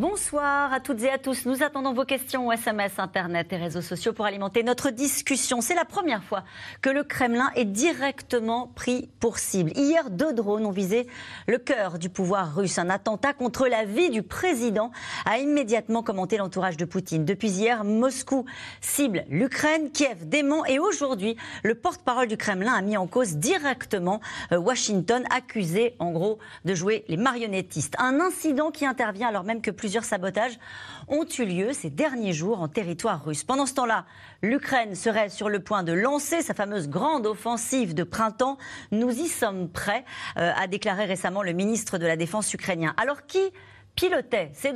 Bonsoir à toutes et à tous. Nous attendons vos questions SMS, Internet et réseaux sociaux pour alimenter notre discussion. C'est la première fois que le Kremlin est directement pris pour cible. Hier, deux drones ont visé le cœur du pouvoir russe. Un attentat contre la vie du président a immédiatement commenté l'entourage de Poutine. Depuis hier, Moscou cible l'Ukraine, Kiev dément et aujourd'hui, le porte-parole du Kremlin a mis en cause directement euh, Washington, accusé en gros de jouer les marionnettistes. Un incident qui intervient alors même que plus plusieurs sabotages ont eu lieu ces derniers jours en territoire russe. Pendant ce temps-là, l'Ukraine serait sur le point de lancer sa fameuse grande offensive de printemps. Nous y sommes prêts, euh, a déclaré récemment le ministre de la Défense ukrainien. Alors qui pilotait ces,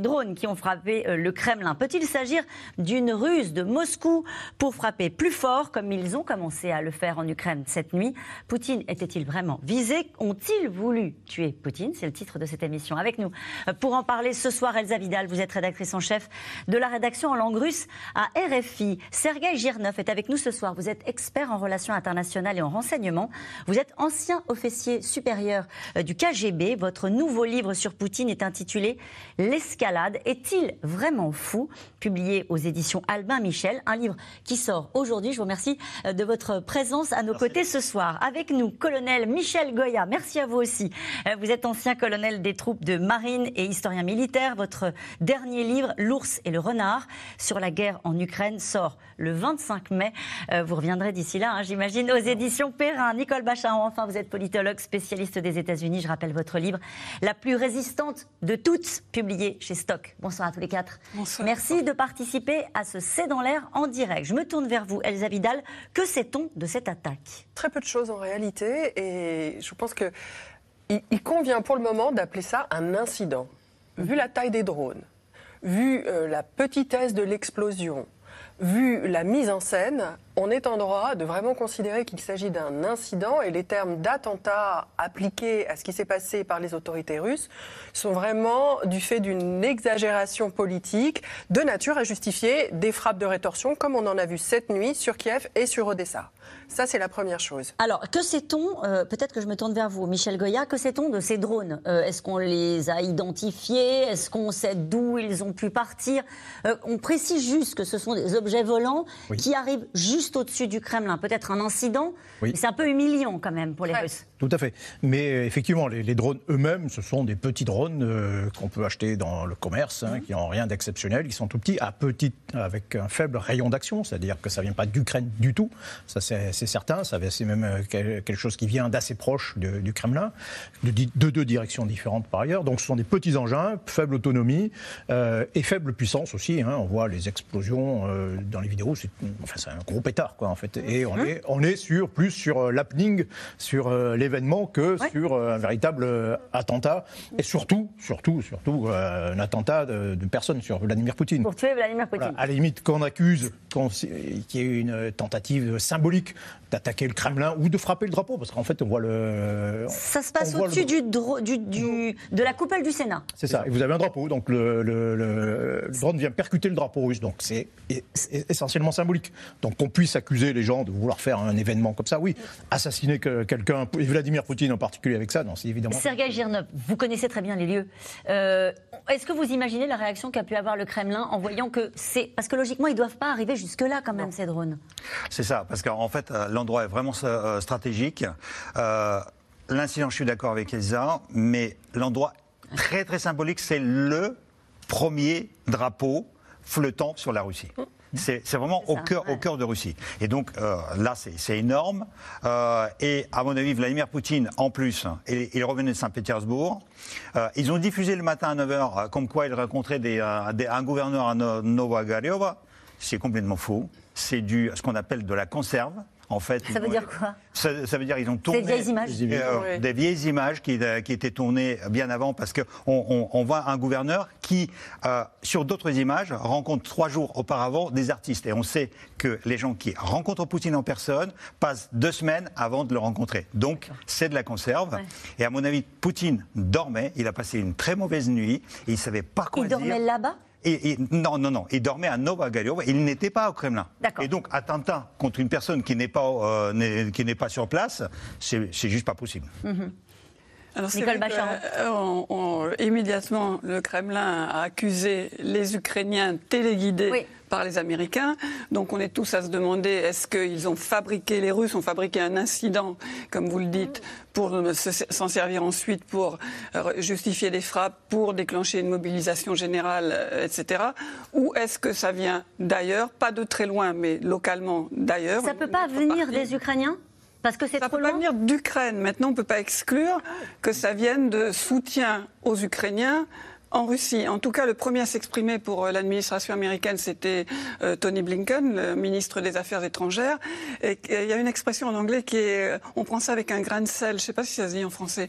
drones qui ont frappé euh, le Kremlin Peut-il s'agir d'une ruse de Moscou pour frapper plus fort, comme ils ont commencé à le faire en Ukraine cette nuit? Poutine était-il vraiment visé? Ont-ils voulu tuer Poutine? C'est le titre de cette émission. Avec nous, euh, pour en parler ce soir, Elsa Vidal, vous êtes rédactrice en chef de la rédaction en langue russe à RFI. Sergei Girnov est avec nous ce soir. Vous êtes expert en relations internationales et en renseignement. Vous êtes ancien officier supérieur euh, du KGB. Votre nouveau livre sur Poutine est intitulé L'escalade est-il vraiment fou? Publié aux éditions Albin Michel, un livre qui sort aujourd'hui. Je vous remercie euh, de votre présence à nos côtés ce soir. Avec nous, colonel Michel Goya. Merci à vous aussi. Euh, vous êtes ancien colonel des troupes de marine et historien militaire. Votre dernier livre, L'ours et le renard, sur la guerre en Ukraine, sort le 25 mai. Euh, vous reviendrez d'ici là, hein, j'imagine, aux éditions Perrin. Nicole Bacharon, enfin, vous êtes politologue, spécialiste des États-Unis. Je rappelle votre livre, La plus résistante de toutes, publié chez Stock. Bonsoir à tous les quatre. Bonsoir. Merci de participer à ce C'est dans l'air en direct. Je me tourne vers vous, Elsa Vidal. Que sait-on de cette attaque? Très peu de choses en réalité, et je pense que il, convient pour le moment d'appeler ça un incident. Vu la taille des drones, vu euh, la petitesse de l'explosion, vu la mise en scène, on est en droit de vraiment considérer qu'il s'agit d'un incident et les termes d'attentat appliqués à ce qui s'est passé par les autorités russes sont vraiment du fait d'une exagération politique de nature à justifier des frappes de rétorsion comme on en a vu cette nuit sur Kiev et sur Odessa. Ça, c'est la première chose. Alors, que sait-on, euh, peut-être que je me tourne vers vous, Michel Goya, que sait-on de ces drones euh, Est-ce qu'on les a identifiés Est-ce qu'on sait d'où ils ont pu partir euh, On précise juste que ce sont des objets volants qui arrivent juste au-dessus du Kremlin. Peut-être un incident, mais c'est un peu humiliant quand même pour les Russes. Tout à fait. Mais euh, effectivement, les, drones eux-mêmes, ce sont des petits drones euh, qu'on peut acheter dans le commerce, hein, mhm. qui n'ont rien d'exceptionnel. Ils sont tout petits, à petit, avec un faible rayon d'action, c'est-à-dire que ça ne vient pas d'Ukraine du tout. Ça, c'est certain. C'est même euh, quelque chose qui vient d'assez proche du Kremlin, de, deux directions différentes par ailleurs. Donc, ce sont des petits engins, faible autonomie et faible puissance aussi. Hein. On voit les explosions dans les vidéos. C'est enfin, un gros pétard, quoi, en fait. Et on, est, on est sur, plus sur l'happening, sur les événement que sur euh, un véritable euh, attentat. Et surtout, surtout, surtout, euh, un attentat de, personne sur Vladimir Poutine. Pour tuer Vladimir Poutine. à la limite, qu'on accuse qu'il y ait une tentative symbolique d'attaquer le Kremlin ou de frapper le drapeau, parce qu'en fait, on voit le. Ça se passe au-dessus du, du, de la coupole du Sénat. C'est ça. Et vous avez un drapeau, donc le, le, drone vient percuter le drapeau russe, donc c'est essentiellement symbolique. Donc qu'on puisse accuser les gens de vouloir faire un événement comme ça, oui. Assassiner quelqu'un, et Vladimir Poutine en particulier avec ça, non, c'est évidemment. Sergei Girnov, vous connaissez très bien les lieux. Euh, est-ce que vous imaginez la réaction qu'a pu avoir le Kremlin en voyant que c'est. Parce que logiquement, ils ne doivent pas arriver jusque-là, quand même, ces drones. C'est ça, parce qu'en fait, euh, l'endroit est vraiment euh, stratégique. Euh, L'incident, je suis d'accord avec Elsa, mais l'endroit très très symbolique, c'est le premier drapeau flottant sur la Russie. Mmh. C'est vraiment au cœur, au cœur de Russie. Et donc euh, là, c'est énorme. Euh, et à mon avis, Vladimir Poutine, en plus, il, il revenait de Saint-Pétersbourg. Euh, ils ont diffusé le matin à 9h comme quoi il rencontrait des, un gouverneur à Novogariova. C'est complètement faux. C'est du ce qu'on appelle de la conserve. En fait, Ça veut ont- dire quoi? Ça, ça veut dire ils ont tourné vieilles images Des vieilles euh, Oui. des vieilles images qui, euh, qui étaient tournées bien avant parce qu'on on, on voit un gouverneur qui, euh, sur d'autres images, rencontre trois jours auparavant des artistes. Et on sait que les gens qui rencontrent Poutine en personne passent deux semaines avant de le rencontrer. Donc, c'est de la conserve. Ouais. Et à mon avis, Poutine dormait. Il a passé une très mauvaise nuit. Et il ne savait pas quoi Il dire. dormait là-bas? Et- et- non, non, non. Il dormait à Novagaliov. Il n'était pas au Kremlin. Et donc, attentat contre une personne qui n'est pas, euh, n'est- qui n'est pas sur place, c'est juste pas possible. Alors, c'est Nicole vrai que, euh, on- on- immédiatement, le Kremlin a accusé les Ukrainiens téléguidés Oui. Par les Américains. Donc on est tous à se demander est-ce qu'ils ont fabriqué, les Russes ont fabriqué un incident, comme vous le dites, pour se- s'en servir ensuite pour euh, justifier des frappes, pour déclencher une mobilisation générale, euh, etc. Ou est-ce que ça vient d'ailleurs, pas de très loin, mais localement d'ailleurs Ça peut une pas venir partie? des Ukrainiens? Parce que c'est Ça trop peut pas venir d'Ukraine. Maintenant, on ne peut pas exclure que ça vienne de soutien aux Ukrainiens en Russie. En tout cas, le premier à s'exprimer pour euh, l'administration américaine, c'était euh, Tony Blinken, le ministre des Affaires étrangères. Et il y a une expression en anglais qui est euh, on prend ça avec un grain de sel. Je ne sais pas si ça se dit en français.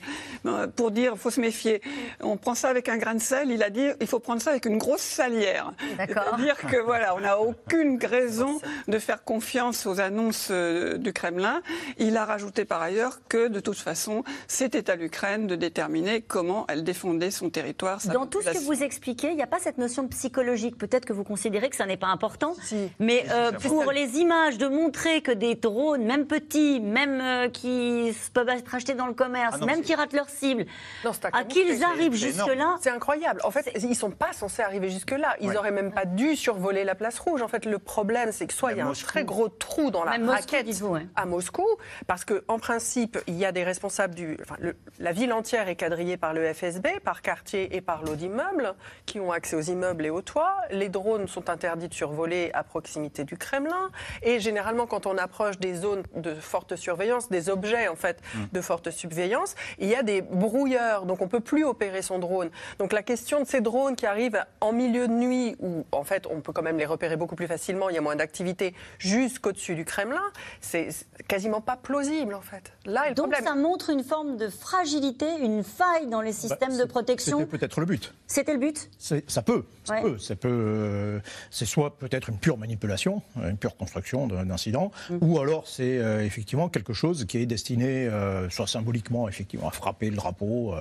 Pour dire, faut se méfier. On prend ça avec un grain de sel. Il a dit, il faut prendre ça avec une grosse salière. D'accord. C'est-à-dire que voilà, on n'a aucune raison de faire confiance aux annonces du Kremlin. Il a rajouté par ailleurs que de toute façon, c'était à l'Ukraine de déterminer comment elle défendait son territoire. sa Dans tout ce que vous expliquez, il n'y a pas cette notion psychologique. Peut-être que vous considérez que ça n'est pas important. Si. Mais euh, pour les images, de montrer que des drones, même petits, même euh, qui peuvent être achetés dans le commerce, Ah non, même qui ratent leur cible, Non, à qu'ils arrivent jusque-là, C'est incroyable. En fait, ils sont pas censés arriver jusque-là. Ils Ouais. auraient même pas dû survoler la place rouge. En fait, le problème, c'est que soit il y a un très gros trou dans la Même raquette ouais. à Moscou, parce que en principe, il y a des responsables du. Enfin, le- la ville entière est quadrillée par le FSB, par quartier et par lot d'immeubles, qui ont accès aux immeubles et aux toits. Les drones sont interdits de survoler à proximité du Kremlin. Et généralement, quand on approche des zones de forte surveillance, des objets en fait de forte surveillance, il y a des brouilleurs, donc on peut plus opérer son drone. Donc la question de ces drones qui arrivent en milieu de nuit, où en fait on peut quand même les repérer beaucoup plus facilement, il y a moins d'activité, jusqu'au-dessus du Kremlin, c'est quasiment pas plausible en fait. Là est le donc problème. ça montre une forme de fragilité, une faille dans les systèmes Bah, de c'est- protection. C'était peut-être le but. C'était le but Ça peut, ça Ouais. peut, ça peut. euh, c'est soit peut-être une pure manipulation, une pure construction d'un incident, Mm. ou alors c'est euh, effectivement quelque chose qui est destiné, euh, soit symboliquement effectivement à frapper le drapeau,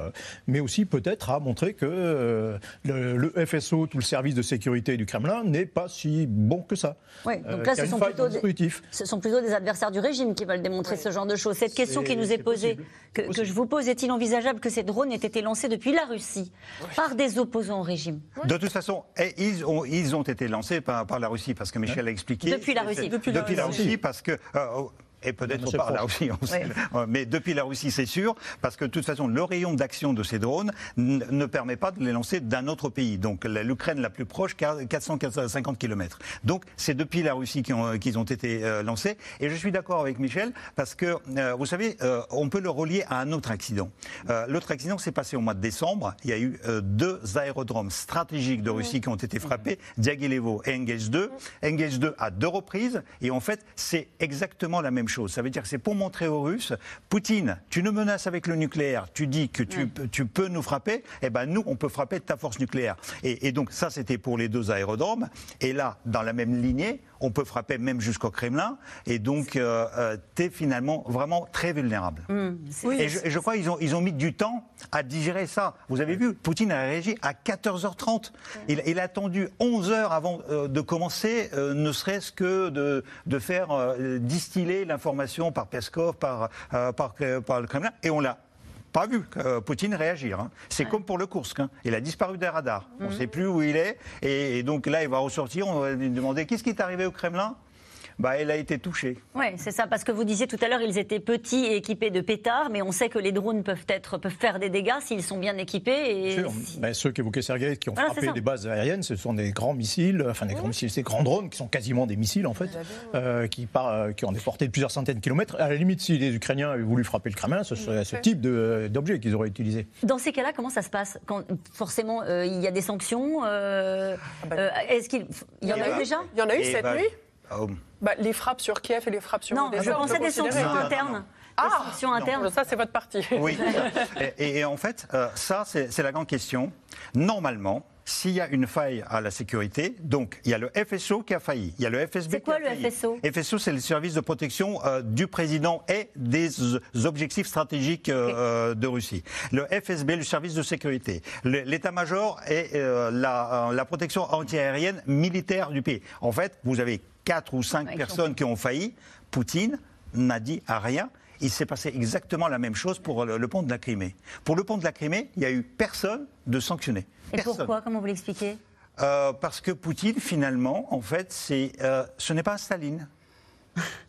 mais aussi peut-être à montrer que le, le FSO, tout le service de sécurité du Kremlin, n'est pas si bon que ça. Oui, donc là, ce sont plutôt des-. Ce sont plutôt des adversaires du régime qui veulent démontrer ce genre de choses. Cette question qui nous est posée, possible. que, je vous pose, est-il envisageable que ces drones aient été lancés depuis la Russie par des opposants au régime De toute façon, eh, ils, ont, ils ont été lancés par, par la Russie, parce que Michel a expliqué. Depuis la Russie. Depuis Depuis, la. Russie, parce que. euh, et peut-être pas la. Russie, on sait. Oui. Mais depuis la Russie, c'est sûr, parce que de toute façon, le rayon d'action de ces drones ne permet pas de les lancer d'un autre pays. Donc l'Ukraine la plus proche, 450 km. Donc c'est depuis la Russie qu'ils ont, été euh, lancés. Et je suis d'accord avec Michel, parce que, euh, vous savez, euh, on peut le relier à un autre accident. L'autre accident s'est passé au mois de décembre. Il y a eu deux aérodromes stratégiques de Russie qui ont été frappés, Diaghilevo et Engels 2. Engels 2 à deux reprises. Et en fait, c'est exactement la même chose. Ça veut dire que c'est pour montrer aux Russes, Poutine, tu nous menaces avec le nucléaire, tu dis que tu, tu peux nous frapper, eh ben nous, on peut frapper de ta force nucléaire. Et, et donc ça, c'était pour les deux aérodromes. Et là, dans la même lignée, on peut frapper même jusqu'au Kremlin. Et donc, euh, euh, tu es finalement vraiment très vulnérable. Oui, Et je, et je crois qu'ils ont, ils ont mis du temps à digérer ça. Vous avez vu, Poutine a réagi à 14h30. Il, il a attendu 11 heures avant euh, de commencer, euh, ne serait-ce que de, de faire euh, distiller l'information par Peskov, par, euh, par, par le Kremlin. Et on l'a pas vu euh, Poutine réagir. hein. C'est comme pour le Kursk. hein. Il a disparu des radars. On ne sait plus où il est. Et, et donc là, il va ressortir. On va lui demander qu'est-ce qui est arrivé au Kremlin? Bah, Elle a été touchée. Oui, c'est ça, parce que vous disiez tout à l'heure, ils étaient petits et équipés de pétards, mais on sait que les drones peuvent, être, peuvent faire des dégâts s'ils sont bien équipés. Et Sûr. si- Ben, ceux qu'évoquait Sergei, qui ont Voilà, frappé des bases aériennes, ce sont des grands missiles, enfin des grands missiles, ces grands drones qui sont quasiment des missiles en fait, euh, qui, par- euh, qui ont des portées de plusieurs centaines de kilomètres. À la limite, si les Ukrainiens avaient voulu frapper le Kremlin, ce serait ce type de- d'objet qu'ils auraient utilisé. Dans ces cas-là, comment ça se passe? Quand, Forcément, euh, il y a des sanctions. euh, bah, euh, Est-ce qu'il il y en a eu déjà? Il y en a eu Et cette bah, nuit Oh. Bah, les frappes sur Kiev et les frappes sur Non, je on pensais des sanctions internes. Des Ah, non. Ça, c'est votre parti. Oui. et, en fait, euh, ça, c'est c'est la grande question. Normalement, s'il y a une faille à la sécurité, donc il y a le FSO qui a failli, il y a le FSB C'est quoi qui a le failli. FSO FSO, c'est le service de protection euh, du président et des euh, objectifs stratégiques euh, de Russie. Le FSB, le service de sécurité. Le- L'état-major et euh, la, euh, la protection antiaérienne militaire du pays. En fait, vous avez quatre ou cinq Ouais, qui ont personnes qui ont failli. Poutine n'a dit à rien. Il s'est passé exactement la même chose pour le, le pont de la Crimée. Pour le pont de la Crimée, il n'y a eu personne de sanctionné. Et Personne. pourquoi? Comment vous l'expliquez? Euh, Parce que Poutine, finalement, en fait, euh, ce n'est pas un Staline.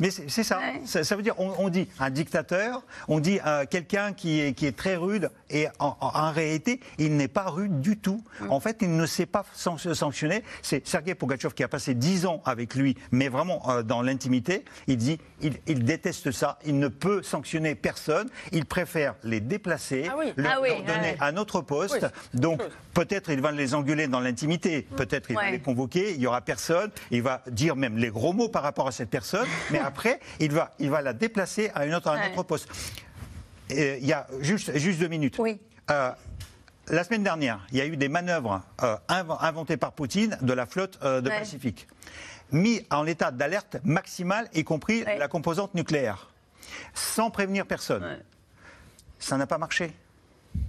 Mais c'est ça. Ouais. ça. ça veut dire, on, on dit un dictateur, on dit euh, quelqu'un qui est, qui est très rude, et en, en- en réalité, il n'est pas rude du tout. En fait, il ne sait pas san- sanctionner. C'est Sergei Pogatchev qui a passé dix ans avec lui, mais vraiment euh, dans l'intimité. Il dit, il, il déteste ça. Il ne peut sanctionner personne. Il préfère les déplacer, Ah oui. leur, Ah oui, leur donner ouais. un autre poste. Oui, Donc, peut-être il va les engueuler dans l'intimité, peut-être il va les convoquer, il y aura personne, il va dire même les gros mots par rapport à cette personne, mais après, il va, il va la déplacer à, une autre, à un autre poste. Il y a juste, juste deux minutes. Oui. Euh, la semaine dernière, il y a eu des manœuvres euh, inv- inventées par Poutine de la flotte euh, de Ouais. Pacifique, mis en état d'alerte maximale, y compris Ouais. la composante nucléaire, sans prévenir personne. Ouais. Ça n'a pas marché.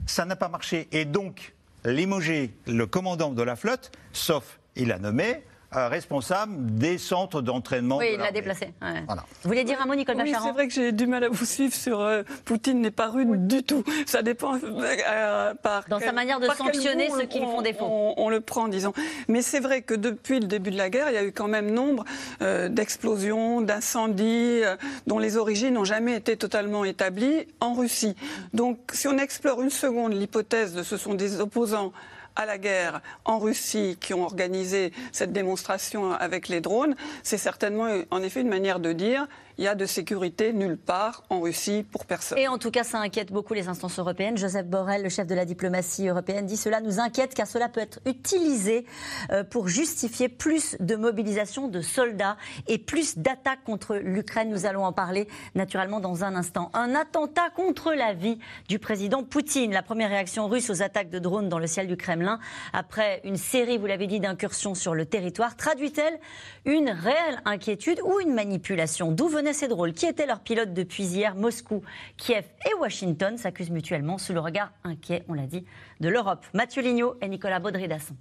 Ça n'a pas marché. Et donc, limoger le commandant de la flotte, sauf il a nommé euh, responsable des centres d'entraînement. Oui, de il l'a déplacé. ouais. Voilà. Vous voulez dire un mot, Nicole Oui, Bacharan c'est vrai que j'ai du mal à vous suivre sur euh, Poutine n'est pas rude du tout. Ça dépend euh, par Dans sa manière de sanctionner ceux qui lui font défaut. On, on le prend, disons. Mais c'est vrai que depuis le début de la guerre, il y a eu quand même nombre euh, d'explosions, d'incendies euh, dont les origines n'ont jamais été totalement établies en Russie. Donc, si on explore une seconde l'hypothèse de ce sont des opposants à la guerre en Russie qui ont organisé cette démonstration avec les drones, c'est certainement en effet une manière de dire il y a de sécurité nulle part en Russie pour personne. Et en tout cas, ça inquiète beaucoup les instances européennes. Joseph Borrell, le chef de la diplomatie européenne, dit cela nous inquiète car cela peut être utilisé euh, pour justifier plus de mobilisation de soldats et plus d'attaques contre l'Ukraine. Nous allons en parler naturellement dans un instant. Un attentat contre la vie du président Poutine. La première réaction russe aux attaques de drones dans le ciel du Kremlin après une série, vous l'avez dit, d'incursions sur le territoire, traduit-elle une réelle inquiétude ou une manipulation? D'où venaient ces drôles Qui étaient leurs pilotes depuis hier Moscou, Kiev et Washington s'accusent mutuellement sous le regard inquiet, on l'a dit, de l'Europe. Mathieu Lignot et Nicolas Baudry-Dasson.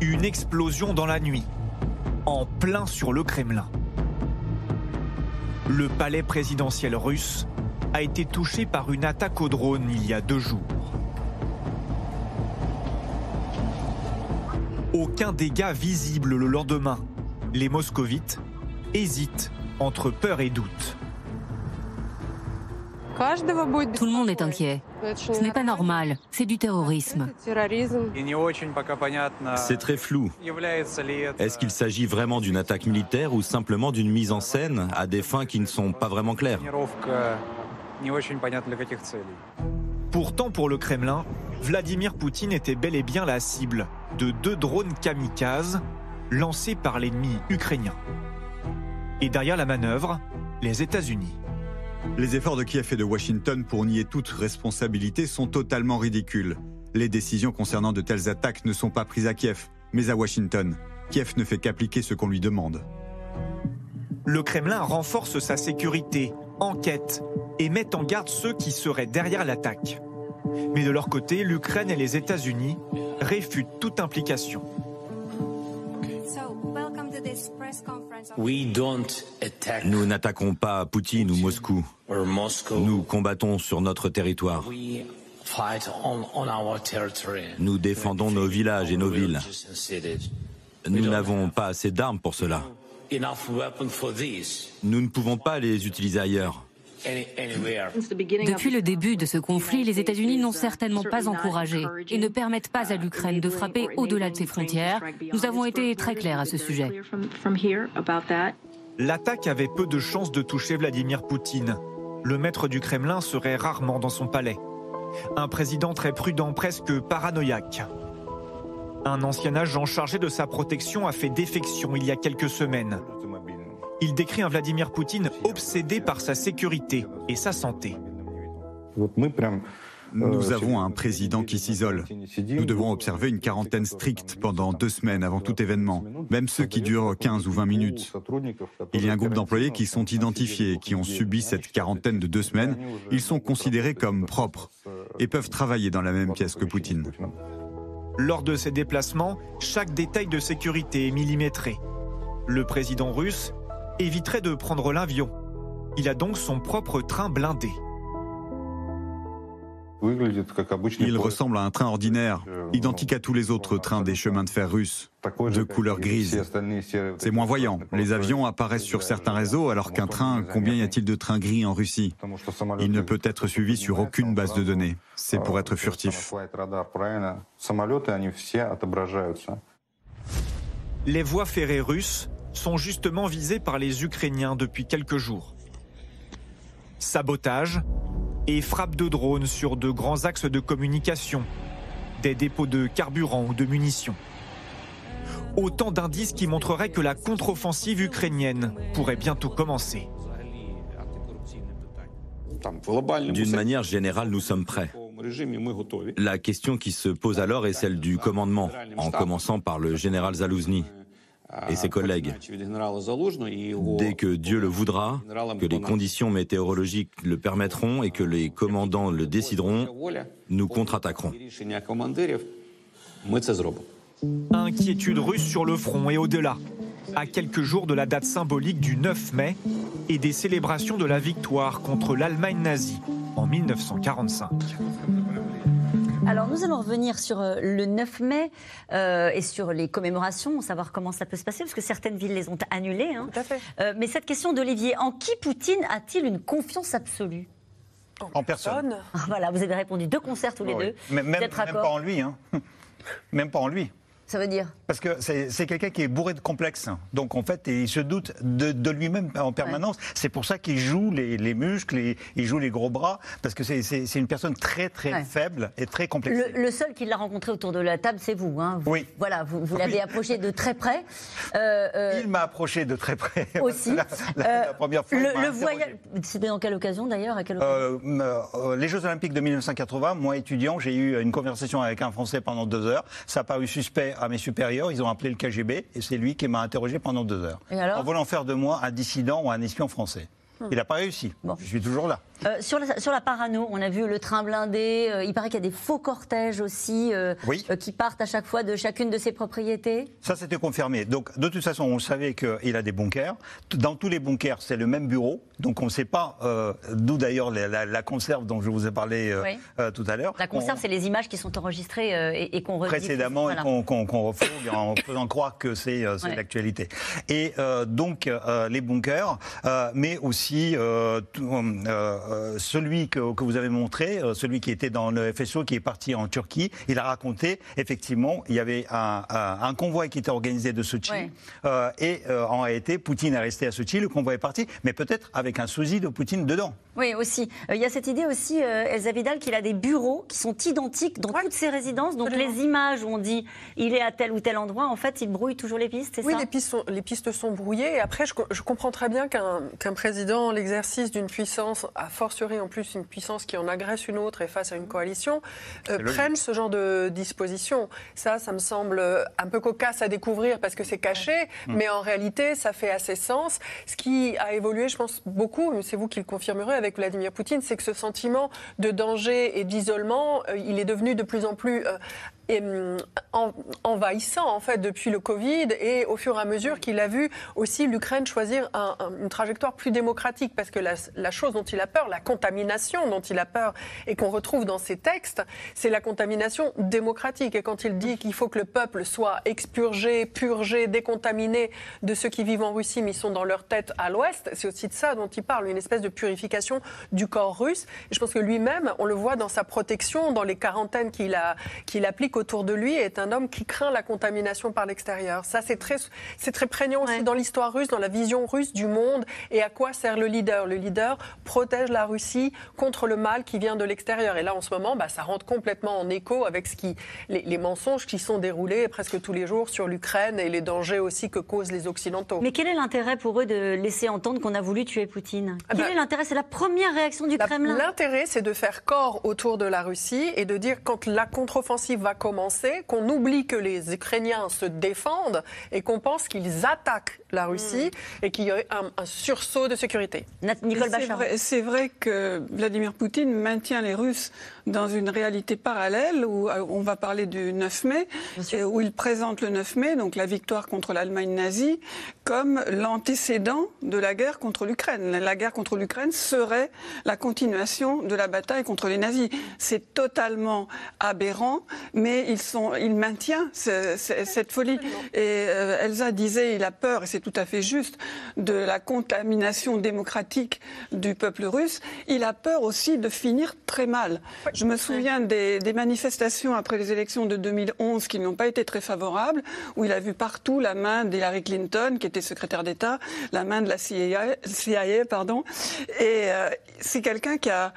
Une explosion dans la nuit, en plein sur le Kremlin. Le palais présidentiel russe a été touché par une attaque au drone il y a deux jours. Aucun dégât visible le lendemain. Les moscovites hésitent entre peur et doute. Tout le monde est inquiet. Ce n'est pas normal, c'est du terrorisme. C'est très flou. Est-ce qu'il s'agit vraiment d'une attaque militaire ou simplement d'une mise en scène à des fins qui ne sont pas vraiment claires? Pourtant, pour le Kremlin, Vladimir Poutine était bel et bien la cible de deux drones kamikazes lancés par l'ennemi ukrainien. Et derrière la manœuvre, les États-Unis. Les efforts de Kiev et de Washington pour nier toute responsabilité sont totalement ridicules. Les décisions concernant de telles attaques ne sont pas prises à Kiev, mais à Washington. Kiev ne fait qu'appliquer ce qu'on lui demande. Le Kremlin renforce sa sécurité, enquête et met en garde ceux qui seraient derrière l'attaque. Mais de leur côté, l'Ukraine et les États-Unis réfutent toute implication. Nous n'attaquons pas Poutine ou Moscou. Nous combattons sur notre territoire. Nous défendons nos villages et nos villes. Nous n'avons pas assez d'armes pour cela. Nous ne pouvons pas les utiliser ailleurs. Depuis le début de ce conflit, les États-Unis n'ont certainement pas encouragé et ne permettent pas à l'Ukraine de frapper au-delà de ses frontières. Nous avons été très clairs à ce sujet. L'attaque avait peu de chances de toucher Vladimir Poutine. Le maître du Kremlin serait rarement dans son palais. Un président très prudent, presque paranoïaque. Un ancien agent chargé de sa protection a fait défection il y a quelques semaines. Il décrit un Vladimir Poutine obsédé par sa sécurité et sa santé. Nous avons un président qui s'isole. Nous devons observer une quarantaine stricte pendant deux semaines avant tout événement, même ceux qui durent 15 ou 20 minutes. Il y a un groupe d'employés qui sont identifiés, qui ont subi cette quarantaine de deux semaines. Ils sont considérés comme propres et peuvent travailler dans la même pièce que Poutine. Lors de ces déplacements, chaque détail de sécurité est millimétré. Le président russe éviterait de prendre l'avion. Il a donc son propre train blindé. Il ressemble à un train ordinaire, identique à tous les autres trains des chemins de fer russes, de couleur grise. C'est moins voyant. Les avions apparaissent sur certains réseaux, alors qu'un train, combien y a-t-il de trains gris en Russie? Il ne peut être suivi sur aucune base de données. C'est pour être furtif. Les voies ferrées russes sont justement visées par les Ukrainiens depuis quelques jours. Sabotage, et frappes de drones sur de grands axes de communication, des dépôts de carburant ou de munitions. Autant d'indices qui montreraient que la contre-offensive ukrainienne pourrait bientôt commencer. D'une manière générale, nous sommes prêts. La question qui se pose alors est celle du commandement, en commençant par le général Zalouzny et ses collègues. Dès que Dieu le voudra, que les conditions météorologiques le permettront et que les commandants le décideront, nous contre-attaquerons. Inquiétude russe sur le front et au-delà, à quelques jours de la date symbolique du 9 mai et des célébrations de la victoire contre l'Allemagne nazie en 1945. Alors nous allons revenir sur euh, le 9 mai euh, et sur les commémorations, savoir comment ça peut se passer, parce que certaines villes les ont annulées. Hein. Tout à fait. Euh, mais cette question d'Olivier, en qui Poutine a-t-il une confiance absolue? En personne. Ah, Voilà, vous avez répondu deux concerts tous les Oui. deux. Mais Vous même, êtes même raccord pas en lui. Hein. Même pas en lui. Ça veut dire Parce que c'est quelqu'un qui est bourré de complexes. Donc en fait, il se doute de, de lui-même en permanence. C'est pour ça qu'il joue les, les muscles, et il joue les gros bras, parce que c'est- une personne très très Ouais. faible et très complexée. le, le seul qui l'a rencontré autour de la table, c'est vous. Hein. Vous- Oui. Voilà, vous, vous l'avez approché de très près. Euh, euh, Il m'a approché de très près. aussi. la, la- Euh, la première fois. le, le voyage. C'était dans quelle occasion d'ailleurs les Jeux Olympiques de 1980, moi étudiant, j'ai eu une conversation avec un Français pendant deux heures. Ça a paru suspect à mes supérieurs. Ils ont appelé le KGB et c'est lui qui m'a interrogé pendant deux heures. En voulant faire de moi un dissident ou un espion français. Il n'a pas réussi. Bon. Je suis toujours là. Euh, sur, la, sur la parano, on a vu le train blindé. euh, il paraît qu'il y a des faux cortèges aussi euh, Oui. qui partent à chaque fois de chacune de ses propriétés. Ça, c'était confirmé. Donc, de toute façon, on savait qu'il a des bunkers. Dans tous les bunkers, c'est le même bureau. Donc, on ne sait pas d'où d'ailleurs la, la- la conserve dont je vous ai parlé Oui. tout à l'heure. La conserve, On- c'est les images qui sont enregistrées et, et qu'on précédemment Voilà. et qu'on refourgue en faisant croire que c'est Ouais. l'actualité. Et donc les bunkers, mais aussi tout- euh, celui que, que vous avez montré, euh, celui qui était dans le FSO, qui est parti en Turquie, il a raconté effectivement, il y avait un, un- un convoi qui était organisé de Sochi, Ouais. euh, et en réalité, Poutine est resté à Sochi, le convoi est parti, mais peut-être avec un sosie de Poutine dedans. Oui, aussi. Euh, Il y a cette idée aussi, euh, Elsa Vidal, qu'il a des bureaux qui sont identiques dans Ouais. toutes ses résidences. Donc Absolument. les images où on dit il est à tel ou tel endroit, en fait, il brouille toujours les pistes, c'est Oui, ça les pistes, sont, les pistes sont brouillées. Et après, je, co- je comprends très bien qu'un président, l'exercice d'une puissance, a fortiori en plus une puissance qui en agresse une autre et face à une coalition, euh, prenne ce genre de disposition. Ça, ça me semble un peu cocasse à découvrir parce que c'est caché, mais en réalité, ça fait assez sens. Ce qui a évolué, je pense, beaucoup, c'est vous qui le confirmerez avec Vladimir Poutine, c'est que ce sentiment de danger et d'isolement, euh, il est devenu de plus en plus euh, en- envahissant en fait depuis le Covid et au fur et à mesure qu'il a vu aussi l'Ukraine choisir un- un- une trajectoire plus démocratique. Parce que la, chose dont il a peur, la contamination dont il a peur et qu'on retrouve dans ses textes, c'est la contamination démocratique. Et quand il dit qu'il faut que le peuple soit expurgé, purgé, décontaminé de ceux qui vivent en Russie mais ils sont dans leur tête à l'ouest, c'est aussi de ça dont il parle, une espèce de purification du corps russe. Je pense que lui-même, on le voit dans sa protection, dans les quarantaines qu'il applique autour de lui est un homme qui craint la contamination par l'extérieur. Ça, c'est très, c'est très prégnant aussi dans l'histoire russe, dans la vision russe du monde et à quoi sert le leader. Le leader protège la Russie contre le mal qui vient de l'extérieur. Et là, en ce moment, bah, ça rentre complètement en écho avec ce qui, les, les mensonges qui sont déroulés presque tous les jours sur l'Ukraine et les dangers aussi que causent les Occidentaux. Mais quel est l'intérêt pour eux de laisser entendre qu'on a voulu tuer Poutine? Ah Quel bah, est l'intérêt? C'est la première réaction du Kremlin. L'intérêt, c'est de faire corps autour de la Russie et de dire quand la contre-offensive va commencer, qu'on oublie que les Ukrainiens se défendent et qu'on pense qu'ils attaquent la Russie hmm. et qu'il y aurait un, sursaut de sécurité. Nicole C'est vrai, que Vladimir Poutine maintient les Russes dans une réalité parallèle où euh, on va parler du 9 mai, où il présente le 9 mai, donc la victoire contre l'Allemagne nazie, comme l'antécédent de la guerre contre l'Ukraine. La guerre contre l'Ukraine serait la continuation de la bataille contre les nazis. C'est totalement aberrant, mais ils sont, il maintient cette folie. Et euh, Elsa disait, il a peur, et c'est tout à fait juste, de la contamination démocratique du peuple russe. Il a peur aussi de finir très mal. Je me souviens des, des manifestations après les élections de 2011 qui n'ont pas été très favorables, où il a vu partout la main d'Hillary Clinton, qui était secrétaire d'État, la main de la CIA, CIA pardon. Et euh, c'est quelqu'un qui a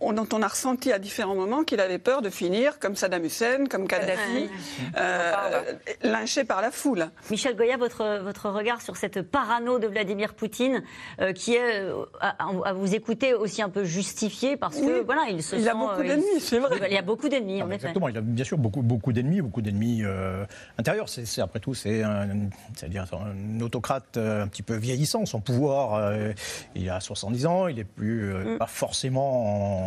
dont on a ressenti à différents moments qu'il avait peur de finir comme Saddam Hussein, comme Kadhafi, euh, lynché par la foule. Michel Goya, votre, votre regard sur cette parano de Vladimir Poutine, euh, qui est, euh, à, vous écouter, aussi un peu justifié, parce que voilà, il se il a beaucoup d'ennemis, c'est vrai. Il y a beaucoup d'ennemis, en effet. Exactement, il a bien sûr beaucoup, beaucoup d'ennemis, beaucoup d'ennemis intérieurs. C'est, après tout, c'est un, c'est-à-dire un autocrate un petit peu vieillissant. Son pouvoir, il a 70 ans, il n'est plus mm. pas forcément en,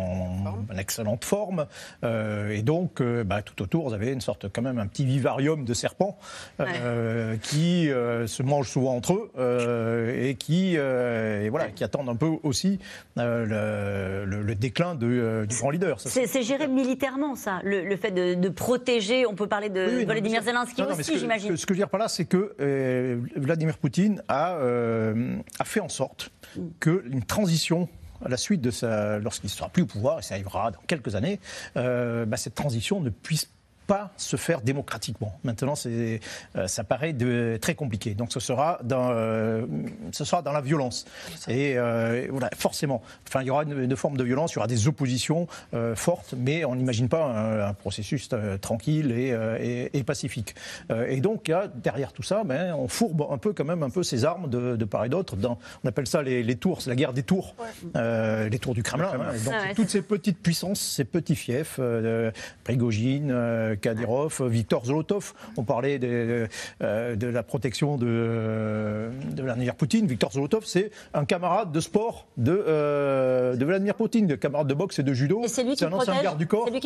excellente forme. Euh, et donc, euh, bah, tout autour, vous avez une sorte, quand même, un petit vivarium de serpents euh, qui se mangent souvent entre eux et qui, et voilà, qui attendent un peu aussi le, déclin de, du grand leader. C'est géré militairement, ça, le, fait de, protéger. On peut parler de Vladimir Zelensky aussi, j'imagine. Ce que je veux dire par là, c'est que Vladimir Poutine a, a fait en sorte mm. qu'une transition la suite de sa, lorsqu'il ne sera plus au pouvoir, et ça arrivera dans quelques années, euh, bah, cette transition ne puisse pas se faire démocratiquement. Maintenant, c'est, euh, ça paraît de, très compliqué. Donc, ce sera dans, euh, ce sera dans la violence. Et euh, voilà, forcément, enfin, il y aura une, forme de violence, il y aura des oppositions fortes, mais on n'imagine pas un, processus tranquille et, et, pacifique. et donc, derrière tout ça, ben, on fourbe un peu quand même un peu ses armes de, part et d'autre. On appelle ça les, les, tours, c'est la guerre des tours, les tours du Kremlin. Hein. Donc, ah toutes ces petites puissances, ces petits fiefs, Prigogine, Kadyrov, Victor Zolotov. On parlait de, euh, de la protection de, de, Vladimir Poutine. Victor Zolotov, c'est un camarade de sport de, euh, de Vladimir Poutine, de camarade de boxe et de judo. C'est un ancien garde du corps. et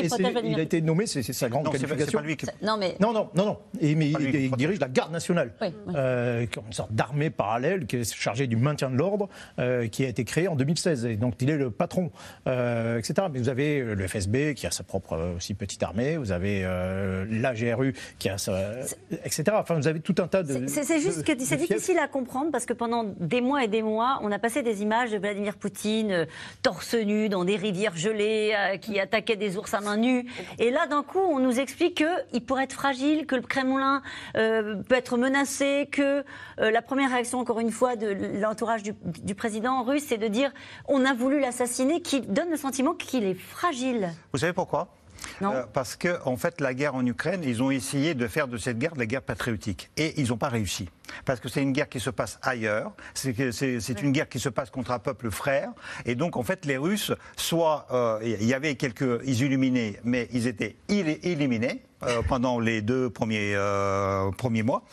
il a été nommé, c'est sa grande qualification. Non, mais... non, non, non, non. Et, mais il, dirige la garde nationale, euh, une sorte d'armée parallèle qui est chargée du maintien de l'ordre, qui a été créée en 2016. Et donc il est le patron, etc. Mais vous avez le FSB qui a sa propre aussi petite armée. Vous avez euh, la GRU, qui a, etc. Enfin, vous avez tout un tas de. C'est juste que c'est difficile à comprendre parce que pendant des mois et des mois, on a passé des images de Vladimir Poutine euh, torse nu dans des rivières gelées, euh, qui attaquait des ours à main nue. Et là, d'un coup, on nous explique qu'il pourrait être fragile, que le Kremlin peut être menacé, que la première réaction, encore une fois, de l'entourage du, du, président russe, c'est de dire on a voulu l'assassiner, qui donne le sentiment qu'il est fragile. Vous savez pourquoi? Euh, parce que, en fait, la guerre en Ukraine, ils ont essayé de faire de cette guerre de la guerre patriotique. Et ils n'ont pas réussi. Parce que c'est une guerre qui se passe ailleurs. C'est une guerre qui se passe contre un peuple frère. Et donc, en fait, les Russes, soit euh, il y avait quelques illuminés, mais ils étaient éliminés. Euh, pendant les deux premiers, premiers mois.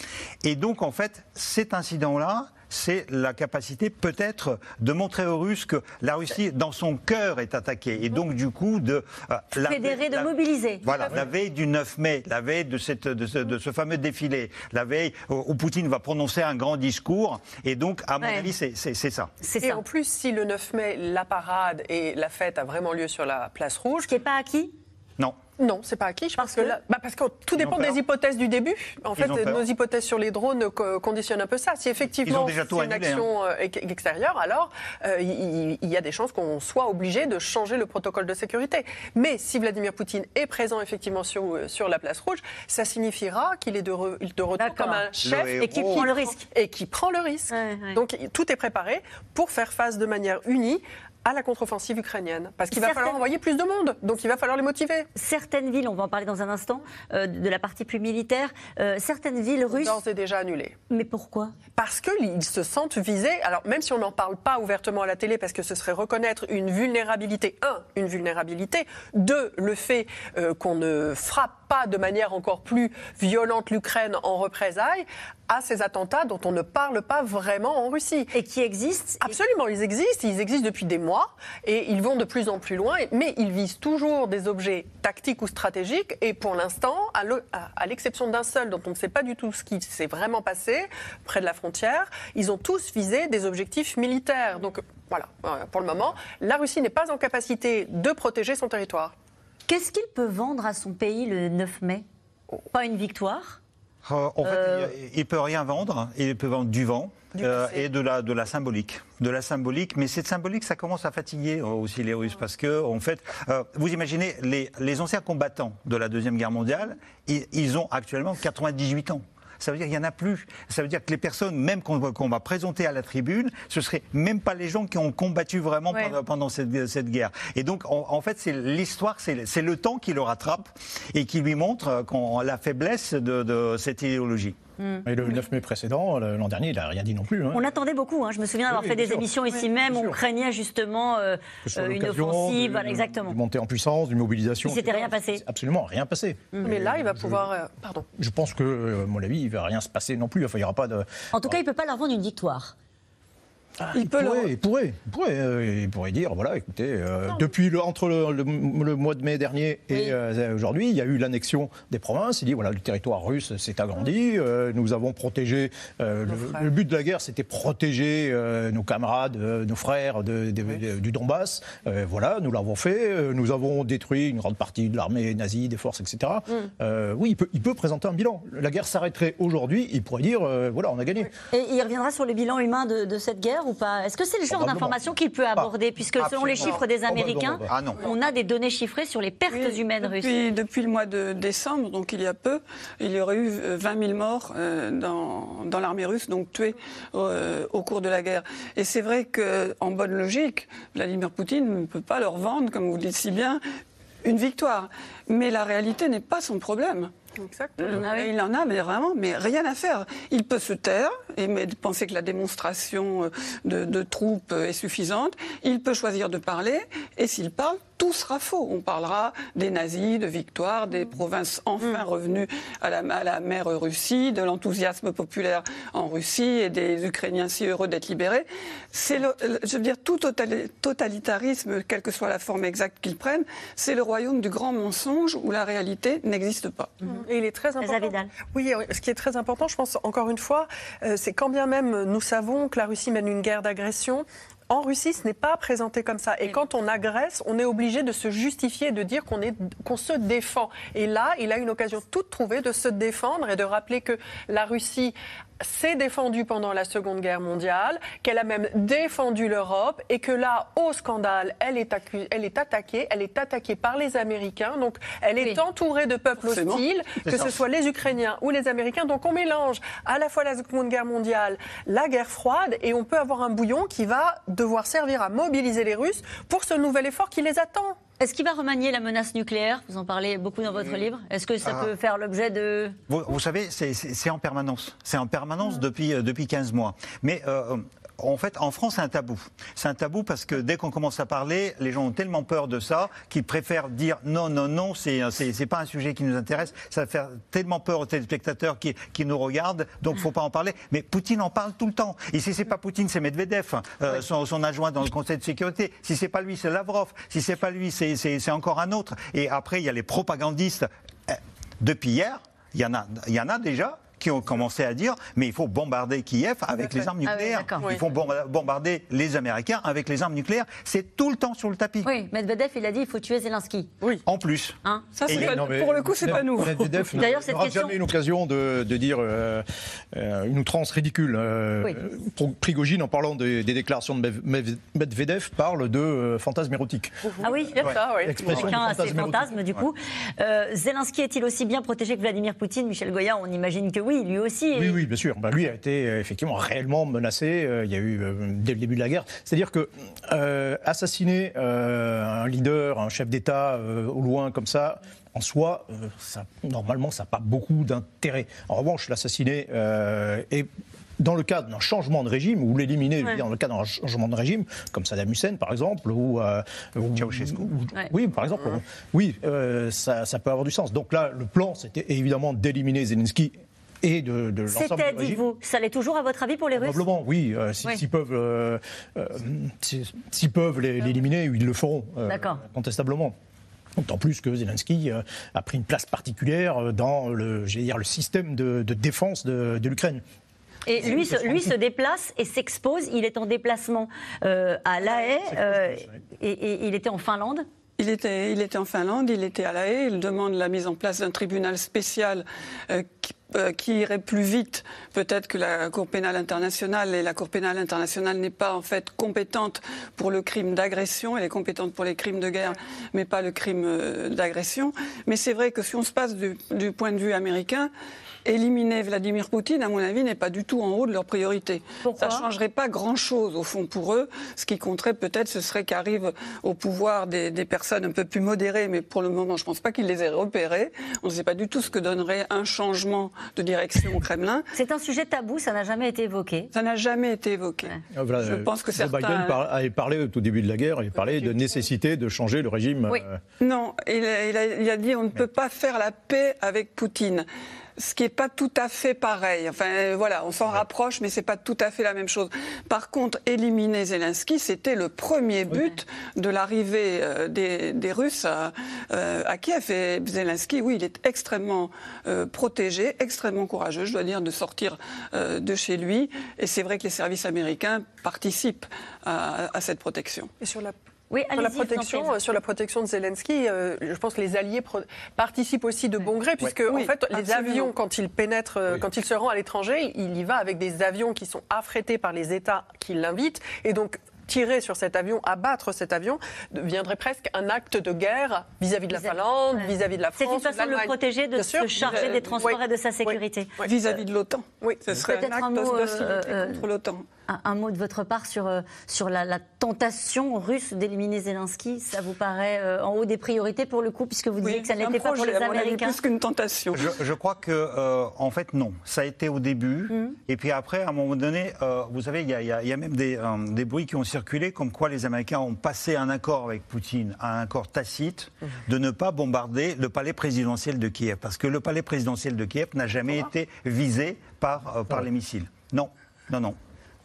Et donc, en fait, cet incident-là, c'est la capacité peut-être de montrer aux Russes que la Russie, dans son cœur, est attaquée. Et donc, du coup, de... Euh, Fédérer, de mobiliser. Voilà, la veille du 9 mai, la veille de, cette, de, ce, fameux défilé, la veille où, Poutine va prononcer un grand discours. Et donc, à mon avis, c'est ça. Et en plus, si le 9 mai, la parade et la fête a vraiment lieu sur la place rouge... Ce qui n'est pas acquis? Non. Non, c'est pas acquis. Je parce pense que, bah parce que tout dépend des hypothèses du début. En fait, nos hypothèses sur les drones conditionnent un peu ça. Si effectivement c'est une action hein. euh, extérieure, alors euh, il, y a des chances qu'on soit obligé de changer le protocole de sécurité. Mais si Vladimir Poutine est présent effectivement sur, euh, sur la place rouge, ça signifiera qu'il est de, de retour comme un chef et qui prend le risque. Et qui prend le risque. Donc tout est préparé pour faire face de manière unie à la contre-offensive ukrainienne. Parce qu'il va falloir envoyer plus de monde, donc il va falloir les motiver. Certaines villes, on va en parler dans un instant, euh, de la partie plus militaire, euh, certaines villes russes... D'ores et déjà annulées. Mais pourquoi? Parce qu'ils se sentent visés, alors même si on n'en parle pas ouvertement à la télé, parce que ce serait reconnaître une vulnérabilité, un, une vulnérabilité, deux, le fait euh, qu'on ne frappe pas de manière encore plus violente l'Ukraine en représailles à ces attentats dont on ne parle pas vraiment en Russie. Et qui existent Absolument, ils existent, ils existent depuis des mois et ils vont de plus en plus loin, mais ils visent toujours des objets tactiques ou stratégiques et pour l'instant, à l'exception d'un seul dont on ne sait pas du tout ce qui s'est vraiment passé près de la frontière, ils ont tous visé des objectifs militaires. Donc voilà, euh, pour le moment, la Russie n'est pas en capacité de protéger son territoire. Qu'est-ce qu'il peut vendre à son pays le 9 mai? Pas une victoire? Euh, en fait, il ne peut rien vendre. Il peut vendre du vent. Euh, et de la, de la symbolique. De la symbolique, mais cette symbolique, ça commence à fatiguer euh, aussi les Russes parce que, en fait, vous imaginez, les, les, anciens combattants de la Deuxième Guerre mondiale, ils ont actuellement 98 ans ça veut dire qu'il n'y en a plus. Ça veut dire que les personnes, même qu'on va présenter à la tribune, ce ne seraient même pas les gens qui ont combattu vraiment pendant, cette, cette, guerre. Et donc, en, fait, c'est l'histoire, c'est le temps qui le rattrape et qui lui montre euh, la faiblesse de, de cette idéologie. Et le 9 mai précédent, l'an dernier, il n'a rien dit non plus. Hein. On attendait beaucoup. Hein. Je me souviens d'avoir fait des émissions ici même. On craignait justement euh, euh, une offensive. Voilà, exactement. Une montée en puissance, une mobilisation. Il s'était rien passé. Absolument rien passé. Mais là, il va pouvoir. Euh, pardon. Je pense que, à mon avis, il ne va rien se passer non plus. Enfin, il y aura pas de. En tout cas, il ne peut pas leur vendre une victoire. Ah, il, pourrait, il, pourrait, euh, il, pourrait, dire, voilà, écoutez, euh, depuis le, entre le, mois de mai dernier et euh, aujourd'hui, il y a eu l'annexion des provinces. Il dit, voilà, le territoire russe s'est agrandi, nous avons protégé, le, but de la guerre, c'était protéger nos camarades, nos frères du Donbass. voilà, nous l'avons fait, nous avons détruit une grande partie de l'armée nazie, des forces, etc. Mm. oui, il peut, il peut, présenter un bilan. La guerre s'arrêterait aujourd'hui, il pourrait dire, voilà, on a gagné. Et il reviendra sur le bilan humain de cette guerre ou pas? Est-ce que c'est le genre d'information qu'il peut aborder? Puisque selon les chiffres des Américains, ah on a des données chiffrées sur les pertes humaines russes. Depuis, depuis, le mois de décembre, donc il y a peu, il y aurait eu 20 000 morts euh, dans, dans l'armée russe, donc tués euh, au cours de la guerre. Et c'est vrai qu'en bonne logique, Vladimir Poutine ne peut pas leur vendre, comme vous le dites si bien, une victoire. Mais la réalité n'est pas son problème. Exactement. Il en a, mais vraiment, mais rien à faire. Il peut se taire et penser que la démonstration euh, de, de troupes est suffisante. Il peut choisir de parler, et s'il parle, tout sera faux. On parlera des nazis, de victoire, des provinces enfin mm. revenues à la, à la mer Russie, de l'enthousiasme populaire en Russie et des Ukrainiens si heureux d'être libérés. C'est, je veux dire, tout totalitarisme, quelle que soit la forme exacte qu'il prenne, c'est le royaume du grand mensonge où la réalité n'existe pas. Mm. Et il est très important. Oui, ce qui est très important, je pense, encore une fois, euh, c'est quand bien même nous savons que la Russie mène une guerre d'agression, en Russie, ce n'est pas présenté comme ça. Et quand on agresse, on est obligé de se justifier, de dire qu'on qu'on se défend. Et là, il a une occasion toute trouvée de se défendre et de rappeler que la Russie s'est défendue pendant la Seconde Guerre mondiale, qu'elle a même défendu l'Europe et que là, au scandale, elle est, elle est attaquée, elle est attaquée par les Américains, donc elle est entourée de peuples hostiles, que ce soit les Ukrainiens ou les Américains. Donc on mélange à la fois la Seconde Guerre mondiale, la guerre froide et on peut avoir un bouillon qui va devoir servir à mobiliser les Russes pour ce nouvel effort qui les attend. Est-ce qu'il va remanier la menace nucléaire? Vous en parlez beaucoup dans votre livre. Est-ce que ça ah. peut faire l'objet de... Vous, savez, c'est en permanence. C'est en permanence depuis, euh, depuis 15 mois. Mais euh, en fait, en France, c'est un tabou. C'est un tabou parce que dès qu'on commence à parler, les gens ont tellement peur de ça qu'ils préfèrent dire non, non, non, c'est c'est pas un sujet qui nous intéresse. Ça faire tellement peur aux téléspectateurs qui, qui nous regardent, donc faut pas en parler. Mais Poutine en parle tout le temps. Et si c'est pas Poutine, c'est Medvedev, euh, son, son, adjoint dans le Conseil de sécurité. Si c'est pas lui, c'est Lavrov. Si c'est pas lui, c'est encore un autre. Et après, il y a les propagandistes. Euh, depuis hier, il y en a, il y en a déjà qui ont commencé à dire mais il faut bombarder Kiev avec les armes Ah nucléaires. il faut bombarder les Américains avec les armes nucléaires. C'est tout le temps sur le tapis. Oui, Medvedev, il a dit il faut tuer Zelensky. Oui. En plus. Hein Ça, c'est pas, pour le coup, c'est pas nous. Medvedev n'aura jamais une occasion de, de dire euh, euh, une outrance ridicule. Euh, oui. Prigogine, en parlant des, des, déclarations de Medvedev, parle de euh, fantasme érotique. Ah oui, ouais. ça, oui. Chacun a ses fantasmes, du coup. Euh, Zelensky est-il aussi bien protégé que Vladimir Poutine? Michel Goya, on imagine que oui, lui aussi. Oui, oui, bien sûr. Ben, lui a été euh, effectivement réellement menacé. Euh, il y a eu dès le début de la guerre. C'est-à-dire que assassiner un leader, un chef d'État au loin comme ça, en soi, ça, normalement, ça n'a pas beaucoup d'intérêt. En revanche, l'assassiner est dans le cas d'un changement de régime, ou l'éliminer ouais. dans le cas d'un changement de régime, comme Saddam Hussein par exemple, ou, euh, ou Ceausescu. Ouais. Oui, par exemple, ouais. oui, euh, ça, ça, peut avoir du sens. Donc là, le plan, c'était évidemment d'éliminer Zelensky. Et de, de l'ensemble C'était, dites-vous, ça l'est toujours à votre avis pour les Russes Probablement, oui. Euh, S'ils si, peuvent, euh, s'ils peuvent l'éliminer, ils le feront, contestablement. D'autant plus que Zelensky a pris une place particulière dans le, dire, le système de, de défense de, de l'Ukraine. Et lui, se, lui se déplace et s'expose. Il est en déplacement euh, à La Haye euh, et, et, il était en Finlande. Il était, il était en Finlande, il était à La Haye. Il demande la mise en place d'un tribunal spécial euh, qui qui irait plus vite peut-être que la Cour pénale internationale et la Cour pénale internationale n'est pas en fait compétente pour le crime d'agression, elle est compétente pour les crimes de guerre mais pas le crime d'agression. Mais c'est vrai que si on se passe du point de vue américain, éliminer Vladimir Poutine, à mon avis, n'est pas du tout en haut de leur priorité. Pourquoi Ça ne changerait pas grand-chose, au fond, pour eux. Ce qui compterait peut-être, ce serait qu'arrivent au pouvoir des, des, personnes un peu plus modérées, mais pour le moment, je ne pense pas qu'ils les aient repérées. On ne sait pas du tout ce que donnerait un changement de direction au Kremlin. C'est un sujet tabou, ça n'a jamais été évoqué. Ça n'a jamais été évoqué. Ouais. Voilà, je pense que certains... Biden avait parlé au tout début de la guerre, il parlait de nécessité de changer le régime. Oui. Euh... Non, il a, il, a, il a, dit on ne peut pas faire la paix avec Poutine ce qui n'est pas tout à fait pareil. Enfin, voilà, on s'en rapproche, mais c'est pas tout à fait la même chose. Par contre, éliminer Zelensky, c'était le premier but oui. de l'arrivée euh, des, des, Russes à, euh, à, Kiev. Et Zelensky, oui, il est extrêmement euh, protégé, extrêmement courageux, je dois dire, de sortir euh, de chez lui. Et c'est vrai que les services américains participent à, à cette protection. Et sur la oui, sur, la protection, sur la protection de Zelensky, euh, je pense que les alliés participent aussi de bon gré, puisque oui, en fait, absolument. les avions, quand ils pénètrent, oui. quand ils se rendent à l'étranger, il y va avec des avions qui sont affrétés par les États qui l'invitent, et donc tirer sur cet avion, abattre cet avion, deviendrait presque un acte de guerre vis-à-vis -vis de la Finlande, vis-à-vis -vis de la France. C'est une façon de le protéger, de se charger des transports oui. et de sa sécurité. Vis-à-vis -vis de l'OTAN. Oui, ce serait un acte d'hostilité euh, contre l'OTAN. Un, un, mot de votre part sur, euh, sur la, la, tentation russe d'éliminer Zelensky. Ça vous paraît euh, en haut des priorités pour le coup, puisque vous disiez oui, que ça n'était pas pour les Américains plus qu'une tentation. Je, je, crois que, euh, en fait, non. Ça a été au début. Mm. Et puis après, à un moment donné, euh, vous savez, il y, y, y, a même des, des, bruits qui ont circulé comme quoi les Américains ont passé un accord avec Poutine, un accord tacite, mm. de ne pas bombarder le palais présidentiel de Kiev. Parce que le palais présidentiel de Kiev n'a jamais été visé par, par les missiles. Non, non, non.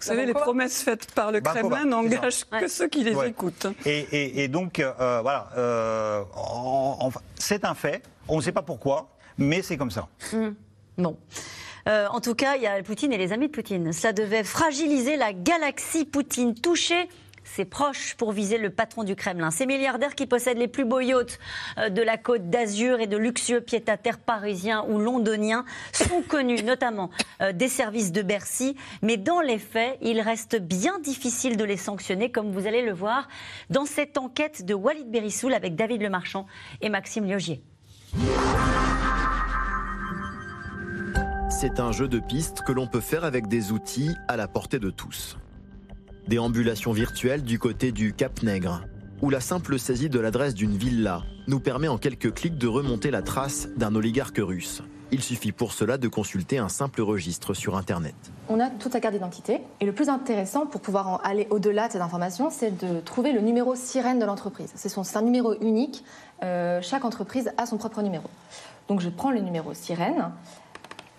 Vous savez, les promesses faites par le Kremlin n'engagent que ouais. ceux qui les ouais. écoutent. Et, et, et donc, euh, voilà, euh, c'est un fait. On ne sait pas pourquoi, mais c'est comme ça. Mmh. Bon. Euh, en tout cas, il y a Poutine et les amis de Poutine. Ça devait fragiliser la galaxie Poutine, toucher ses proches pour viser le patron du Kremlin. Ces milliardaires qui possèdent les plus beaux yachts euh, de la côte d'Azur et de luxueux pied-à-terre parisiens ou londoniens sont connus notamment euh, des services de Bercy, mais dans les faits, il reste bien difficile de les sanctionner, comme vous allez le voir dans cette enquête de Walid Berissoul avec David Lemarchand et Maxime Liogier. C'est un jeu de pistes que l'on peut faire avec des outils à la portée de tous. Déambulation virtuelle du côté du Cap Nègre, où la simple saisie de l'adresse d'une villa nous permet en quelques clics de remonter la trace d'un oligarque russe. Il suffit pour cela de consulter un simple registre sur Internet. On a toute sa carte d'identité et le plus intéressant pour pouvoir aller au-delà de cette information, c'est de trouver le numéro sirène de l'entreprise. C'est un numéro unique. Euh, chaque entreprise a son propre numéro. Donc je prends le numéro sirène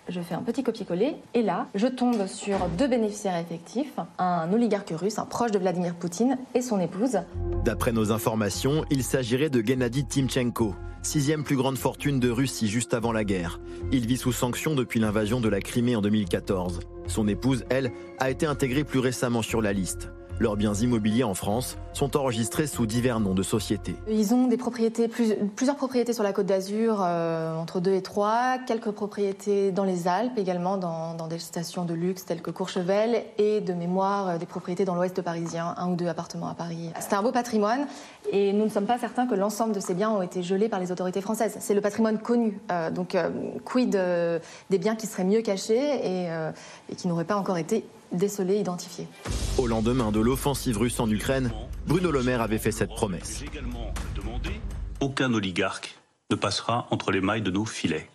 je fais un petit copier-coller et là, je tombe sur deux bénéficiaires effectifs, un oligarque russe, un proche de Vladimir Poutine et son épouse. D'après nos informations, il s'agirait de Gennady Timchenko, sixième plus grande fortune de Russie juste avant la guerre. Il vit sous sanction depuis l'invasion de la Crimée en 2014. Son épouse, elle, a été intégrée plus récemment sur la liste. Leurs biens immobiliers en France sont enregistrés sous divers noms de sociétés. Ils ont des propriétés, plusieurs propriétés sur la côte d'Azur, euh, entre 2 et 3, quelques propriétés dans les Alpes, également dans, des stations de luxe telles que Courchevel, et de mémoire euh, des propriétés dans l'ouest parisien, un ou deux appartements à Paris. C'est un beau patrimoine, et nous ne sommes pas certains que l'ensemble de ces biens ont été gelés par les autorités françaises. C'est le patrimoine connu. Euh, donc, quid des biens qui seraient mieux cachés et, et qui n'auraient pas encore été décelés, identifiés. Au lendemain de l'offensive russe en Ukraine, Bruno Le Maire avait fait cette promesse. Aucun oligarque ne passera entre les mailles de nos filets.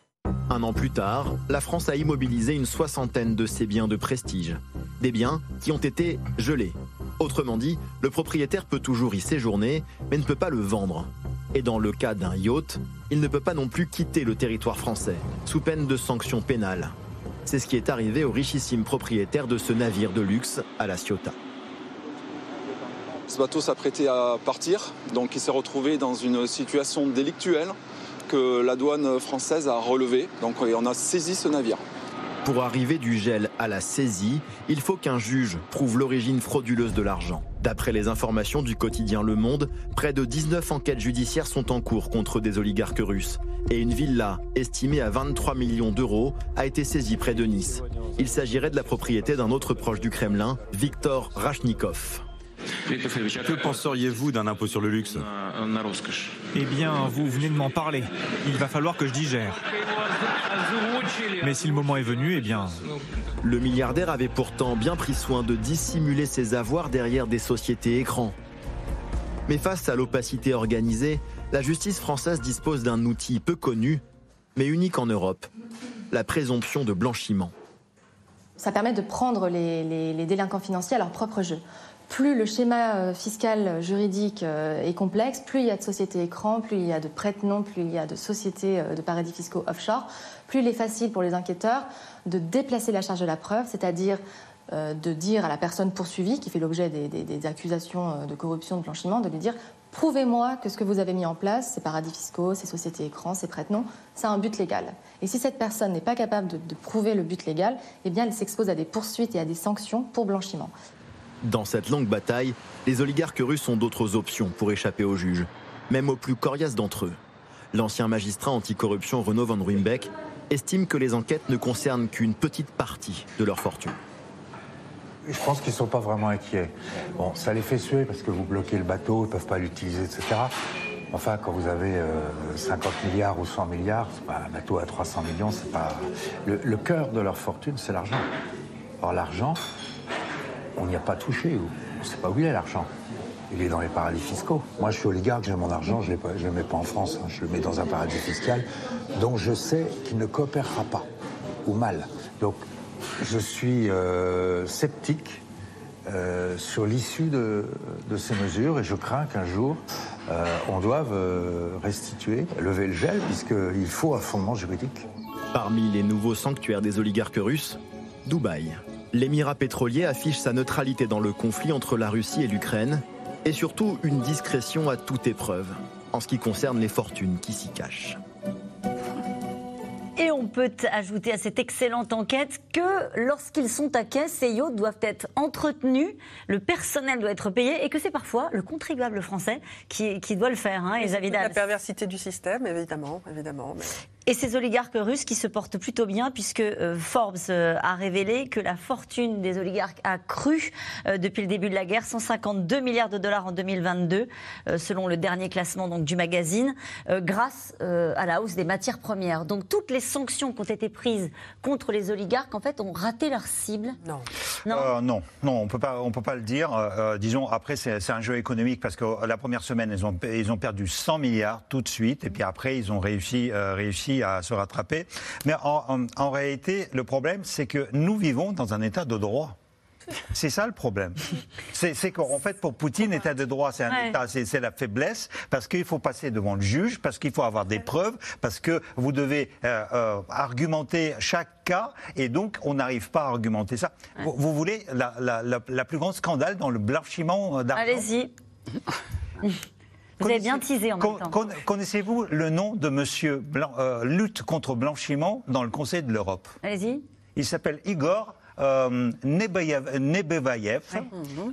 Un an plus tard, la France a immobilisé une soixantaine de ses biens de prestige. Des biens qui ont été gelés. Autrement dit, le propriétaire peut toujours y séjourner, mais ne peut pas le vendre. Et dans le cas d'un yacht, il ne peut pas non plus quitter le territoire français, sous peine de sanctions pénales. C'est ce qui est arrivé au richissime propriétaire de ce navire de luxe à la Ciotat. Ce bateau s'apprêtait à partir, donc il s'est retrouvé dans une situation délictuelle que la douane française a relevée. Donc on a saisi ce navire. Pour arriver du gel à la saisie, il faut qu'un juge prouve l'origine frauduleuse de l'argent. D'après les informations du quotidien Le Monde, près de 19 enquêtes judiciaires sont en cours contre des oligarques russes. Et une villa, estimée à 23 millions d'euros, a été saisie près de Nice. Il s'agirait de la propriété d'un autre proche du Kremlin, Viktor Rachnikov. Que penseriez-vous d'un impôt sur le luxe? Eh bien, vous venez de m'en parler. Il va falloir que je digère. Mais si le moment est venu, eh bien... Le milliardaire avait pourtant bien pris soin de dissimuler ses avoirs derrière des sociétés écrans. Mais face à l'opacité organisée, la justice française dispose d'un outil peu connu, mais unique en Europe, la présomption de blanchiment. Ça permet de prendre les, les délinquants financiers à leur propre jeu plus le schéma euh, fiscal euh, juridique euh, est complexe, plus il y a de sociétés écrans, plus il y a de prête-noms, plus il y a de sociétés de paradis fiscaux offshore, plus il est facile pour les enquêteurs de déplacer la charge de la preuve, c'est-à-dire de dire à la personne poursuivie, qui fait l'objet des, accusations de corruption, de blanchiment, de lui dire prouvez-moi que ce que vous avez mis en place, ces paradis fiscaux, ces sociétés écrans, ces prête-noms, c'est un but légal. Et si cette personne n'est pas capable de, de, prouver le but légal, eh elle s'expose à des poursuites et à des sanctions pour blanchiment. Dans cette longue bataille, les oligarques russes ont d'autres options pour échapper au juge, même aux plus coriaces d'entre eux. L'ancien magistrat anticorruption Renaud van Ruymbeck estime que les enquêtes ne concernent qu'une petite partie de leur fortune. Je pense qu'ils ne sont pas vraiment inquiets. Bon, ça les fait suer parce que vous bloquez le bateau, ils ne peuvent pas l'utiliser, etc. Enfin, quand vous avez 50 euh, milliards ou 100 milliards, pas un bateau à 300 millions, c'est pas. Le cœur de leur fortune, c'est l'argent. Or, l'argent, on n'y a pas touché. On ne sait pas où il est l'argent. Il est dans les paradis fiscaux. Moi, je suis oligarque, j'ai mon argent, je ne le mets pas en France, hein. je le mets dans un paradis fiscal, donc je sais qu'il ne coopérera pas, ou mal. Donc, je suis euh, sceptique euh, sur l'issue de, ces mesures et je crains qu'un jour, euh, on doive restituer, lever le gel, puisqu'il faut un fondement juridique. Parmi les nouveaux sanctuaires des oligarques russes, Dubaï. L'émirat pétrolier affiche sa neutralité dans le conflit entre la Russie et l'Ukraine, et surtout une discrétion à toute épreuve, en ce qui concerne les fortunes qui s'y cachent. Et on peut ajouter à cette excellente enquête que lorsqu'ils sont à quai, ces yachts doivent être entretenus, le personnel doit être payé et que c'est parfois le contribuable français qui, doit le faire. Hein, la perversité du système, évidemment. évidemment et ces oligarques russes qui se portent plutôt bien, puisque euh, Forbes euh, a révélé que la fortune des oligarques a cru euh, depuis le début de la guerre, 152 milliards de dollars en 2022, selon le dernier classement donc, du magazine, grâce à la hausse des matières premières. Donc toutes les sanctions qui ont été prises contre les oligarques, en fait, ont raté leur cible. Non. Non, non, non, on peut pas, on peut pas le dire. disons, après, c'est un jeu économique parce que la première semaine, ils ont, ils ont perdu 100 milliards tout de suite, et puis après, ils ont réussi, réussi à se rattraper. Mais en, réalité, le problème, c'est que nous vivons dans un état de droit. C'est ça le problème. C'est qu'en fait, pour Poutine, l'état de droit, c'est Ouais. la faiblesse, parce qu'il faut passer devant le juge, parce qu'il faut avoir des preuves, parce que vous devez euh, euh, argumenter chaque cas, et donc on n'arrive pas à argumenter ça. Vous, vous voulez la, la- la- la plus grande scandale dans le blanchiment euh, d'argent? Allez-y. Vous avez bien teasé en même temps. con- Connaissez-vous le nom de Monsieur euh, lutte contre blanchiment dans le Conseil de l'Europe? Allez-y. Il s'appelle Igor euh, Nebevayev.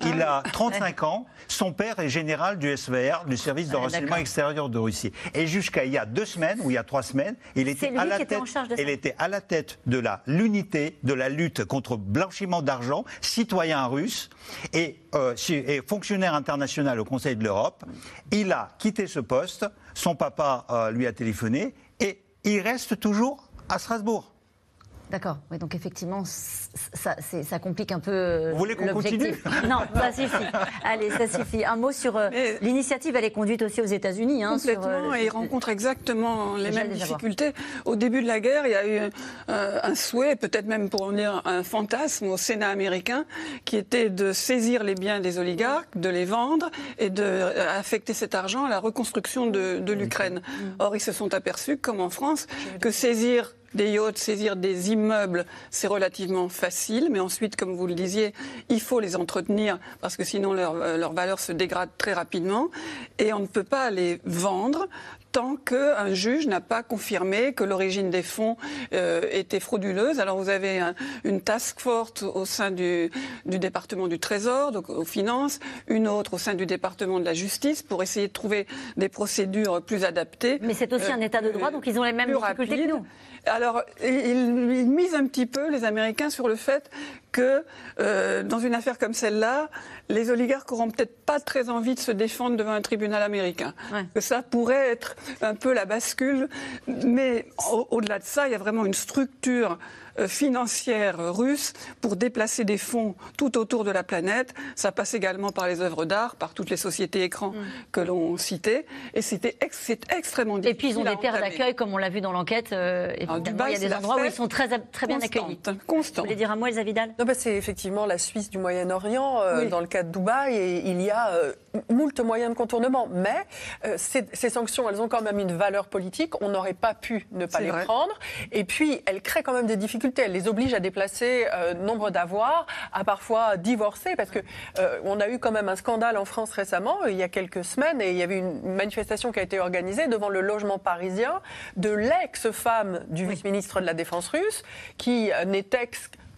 Il a 35 ans. Son père est général du SVR, du service de Ouais, renseignement extérieur de Russie. Et jusqu'à il y a deux semaines ou il y a trois semaines, il était à la était tête. de ça. il était à la tête de la l'unité de la lutte contre blanchiment d'argent, citoyen russe et, euh, et fonctionnaire international au Conseil de l'Europe. Il a quitté ce poste. Son papa euh, lui a téléphoné et il reste toujours à Strasbourg. D'accord. Oui, donc effectivement, ça, complique un peu euh, Vous voulez qu'on l'objectif. continue Non, ça suffit. Allez, ça suffit. Un mot sur euh, Mais- l'initiative. Elle est conduite aussi aux États-Unis. Hein, sur, Complètement, euh, et il rencontre exactement les mêmes difficultés. Au début de la guerre, il y a eu euh, un souhait, peut-être même pour en dire un fantasme au Sénat américain, qui était de saisir les biens des oligarques, de les vendre et de affecter cet argent à la reconstruction de, de l'Ukraine. Or, ils se sont aperçus, comme en France, que saisir des yachts, saisir des immeubles, c'est relativement facile, mais ensuite, comme vous le disiez, il faut les entretenir parce que sinon leur, euh, leur valeur se dégrade très rapidement et on ne peut pas les vendre tant qu'un juge n'a pas confirmé que l'origine des fonds euh, était frauduleuse. Alors vous avez un- une task force au sein du, du département du Trésor, donc aux finances, une autre au sein du département de la justice pour essayer de trouver des procédures plus adaptées. Mais c'est aussi Euh, un état de droit, donc ils ont les mêmes difficultés que nous. Alors, ils, ils misent un petit peu, les Américains, sur le fait que euh, dans une affaire comme celle-là, les oligarques auront peut-être pas très envie de se défendre devant un tribunal américain. Que ça pourrait être un peu la bascule. Mais au- au-delà de ça, il y a vraiment une structure financière russe pour déplacer des fonds tout autour de la planète. Ça passe également par les œuvres d'art, par toutes les sociétés écrans que l'on citait. Et c'était ex- extrêmement difficile. Et puis ils ont des terres d'accueil, comme on l'a vu dans l'enquête. euh, Dubaï, il y a des endroits où ils sont très, très bien accueillis. Constant. Vous voulez dire un mot, Elsa Non, bah, c'est effectivement la Suisse du Moyen-Orient euh, Oui. dans le cas de Dubaï et il y a euh, moult moyens de contournement. Mais euh, ces, ces sanctions, elles ont quand même une valeur politique. On n'aurait pas pu ne pas les vrai. prendre. Et puis, elles créent quand même des difficultés. Elles les obligent à déplacer euh, nombre d'avoirs, à parfois divorcer, parce que euh, on a eu quand même un scandale en France récemment, il y a quelques semaines, et il y avait une manifestation qui a été organisée devant le logement parisien de l'ex-femme du vice-ministre de la Défense russe, qui euh, n'était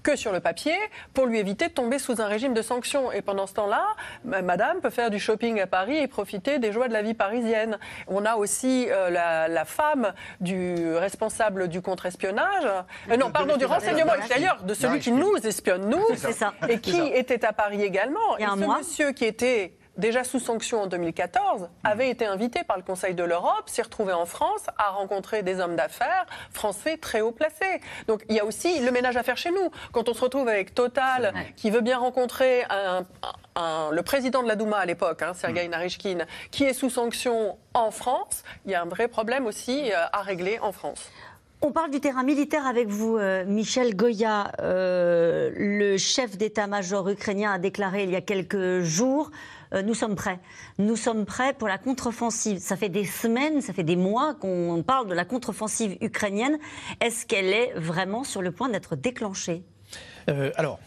que sur le papier pour lui éviter de tomber sous un régime de sanctions. Et pendant ce temps-là, ma- madame peut faire du shopping à Paris et profiter des joies de la vie parisienne. On a aussi euh, la, la femme du responsable du contre-espionnage, euh, non, pardon, du renseignement extérieur, de celui qui nous espionne, nous, et qui était à Paris également. Et un ce monsieur qui était déjà sous sanction en 2014, avait été invité par le Conseil de l'Europe, s'est retrouvé en France, a rencontré des hommes d'affaires français très haut placés. Donc il y a aussi le ménage à faire chez nous. Quand on se retrouve avec Total, qui veut bien rencontrer un- un- le président de la Douma à l'époque, hein, Sergei Narishkin, qui est sous sanction en France, il y a un vrai problème aussi euh, à régler en France. On parle du terrain militaire avec vous, euh, Michel Goya. Euh, le chef d'état-major ukrainien a déclaré il y a quelques jours euh, Nous sommes prêts. Nous sommes prêts pour la contre-offensive. Ça fait des semaines, ça fait des mois qu'on parle de la contre-offensive ukrainienne. Est-ce qu'elle est vraiment sur le point d'être déclenchée? Euh, alors,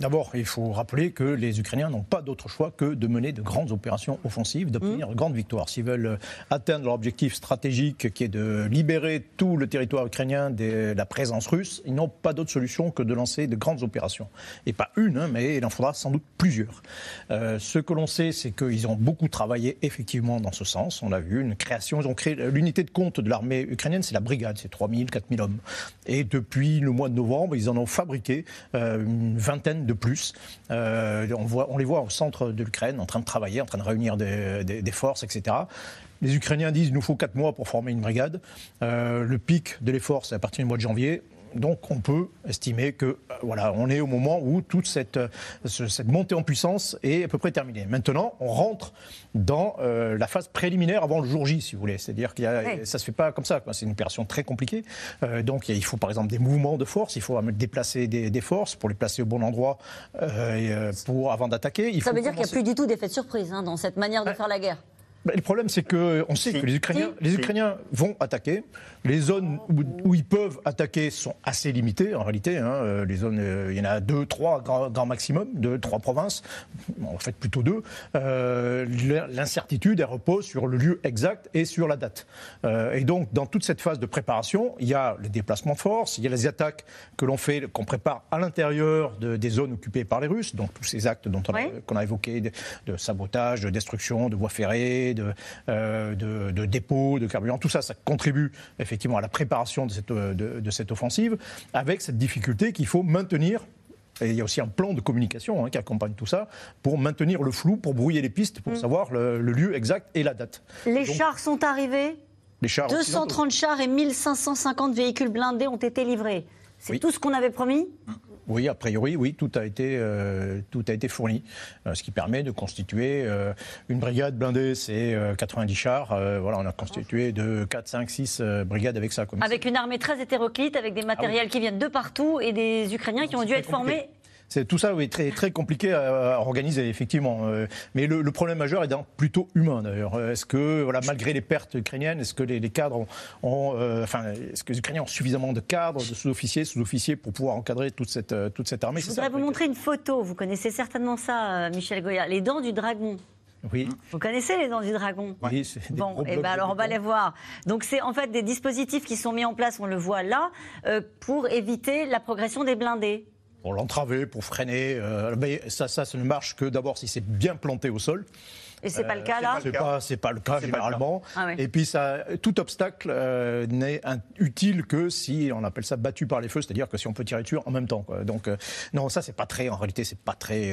d'abord, il faut rappeler que les Ukrainiens n'ont pas d'autre choix que de mener de grandes opérations offensives, d'obtenir de grandes victoires. S'ils veulent euh, atteindre leur objectif stratégique, qui est de libérer tout le territoire ukrainien de la présence russe, ils n'ont pas d'autre solution que de lancer de grandes opérations. Et pas une, hein, mais il en faudra sans doute plusieurs. Euh, ce que l'on sait, c'est qu'ils ont beaucoup travaillé effectivement dans ce sens. On l'a vu, une création, ils ont créé l'unité de compte de l'armée ukrainienne, c'est la brigade, c'est 3000, 4000 hommes. Et depuis le mois de novembre, ils en ont fabriqué euh, une vingtaine de plus. Euh, on, les voit au centre de l'Ukraine en train de travailler, en train de réunir des, forces, etc. Les Ukrainiens disent il nous faut quatre mois pour former une brigade. Euh, le pic de l'effort, c'est à partir du mois de janvier. Donc on peut estimer que euh, voilà, on est au moment où toute cette, euh, cette montée en puissance est à peu près terminée. Maintenant, on rentre dans euh, la phase préliminaire avant le jour J, si vous voulez. C'est-à-dire que ça se fait pas comme ça. C'est une opération très compliquée. donc il faut par exemple des mouvements de force. Il faut déplacer des, forces pour les placer au bon endroit pour avant d'attaquer. Ça veut dire qu'il n'y a plus du tout d'effet de surprise hein, dans cette manière de faire la guerre. Bah, le problème, c'est qu'on sait que les Ukrainiens, les Ukrainiens vont attaquer. Les zones où, ils peuvent attaquer sont assez limitées, en réalité. Hein. Euh, les zones, euh, il y en a deux, trois grand, maximum, deux, trois provinces. en fait, plutôt deux. Euh, l'incertitude, elle repose sur le lieu exact et sur la date. et donc, dans toute cette phase de préparation, il y a les déplacements de force, il y a les attaques que l'on fait, qu'on prépare à l'intérieur des zones occupées par les Russes. Donc, tous ces actes dont on a, qu'on a évoqués, de, de, sabotage, de destruction, de voies ferrées, euh, de, de, dépôts, de carburant. Tout ça, ça contribue effectivement à la préparation de cette, de, cette offensive, avec cette difficulté qu'il faut maintenir et il y a aussi un plan de communication hein, qui accompagne tout ça pour maintenir le flou, pour brouiller les pistes, pour mm. savoir le, lieu exact et la date. Les chars sont arrivés les chars 230 chars et 1550 véhicules blindés ont été livrés. C'est tout ce qu'on avait promis? Oui, a priori, oui, tout a été, euh, tout a été fourni, euh, ce qui permet de constituer euh, une brigade blindée, c'est 90 chars. voilà, on a constitué de 4, 5, 6 brigades avec ça. avec une armée très hétéroclite, avec des ah matériels qui viennent de partout et des Ukrainiens qui ont dû être formés c'est tout ça est très très compliqué à, organiser effectivement. Euh, mais le, problème majeur est plutôt humain d'ailleurs. Est-ce que voilà malgré les pertes ukrainiennes, est-ce que les, cadres ont, euh, enfin est-ce que les Ukrainiens ont suffisamment de cadres, de sous-officiers, sous-officiers pour pouvoir encadrer toute cette euh, toute cette armée? Je voudrais vous montrer une photo. Vous connaissez certainement ça, Michel Goya, les dents du dragon. Oui. Vous connaissez les dents du dragon? Oui, c'est Bon, et eh ben alors on va les voir. Donc c'est en fait des dispositifs qui sont mis en place, on le voit là, pour éviter la progression des blindés pour l'entraver, pour freiner. Euh, mais ça, ça, ça ne marche que d'abord si c'est bien planté au sol. Et c'est pas le cas là C'est pas, c'est pas le cas généralement. Ah Et puis ça, tout obstacle euh, n'est utile que si on appelle ça battu par les feux, c'est-à-dire que si on peut tirer dessus en même temps. Quoi. Donc euh, non, ça c'est pas très. En réalité, c'est pas très.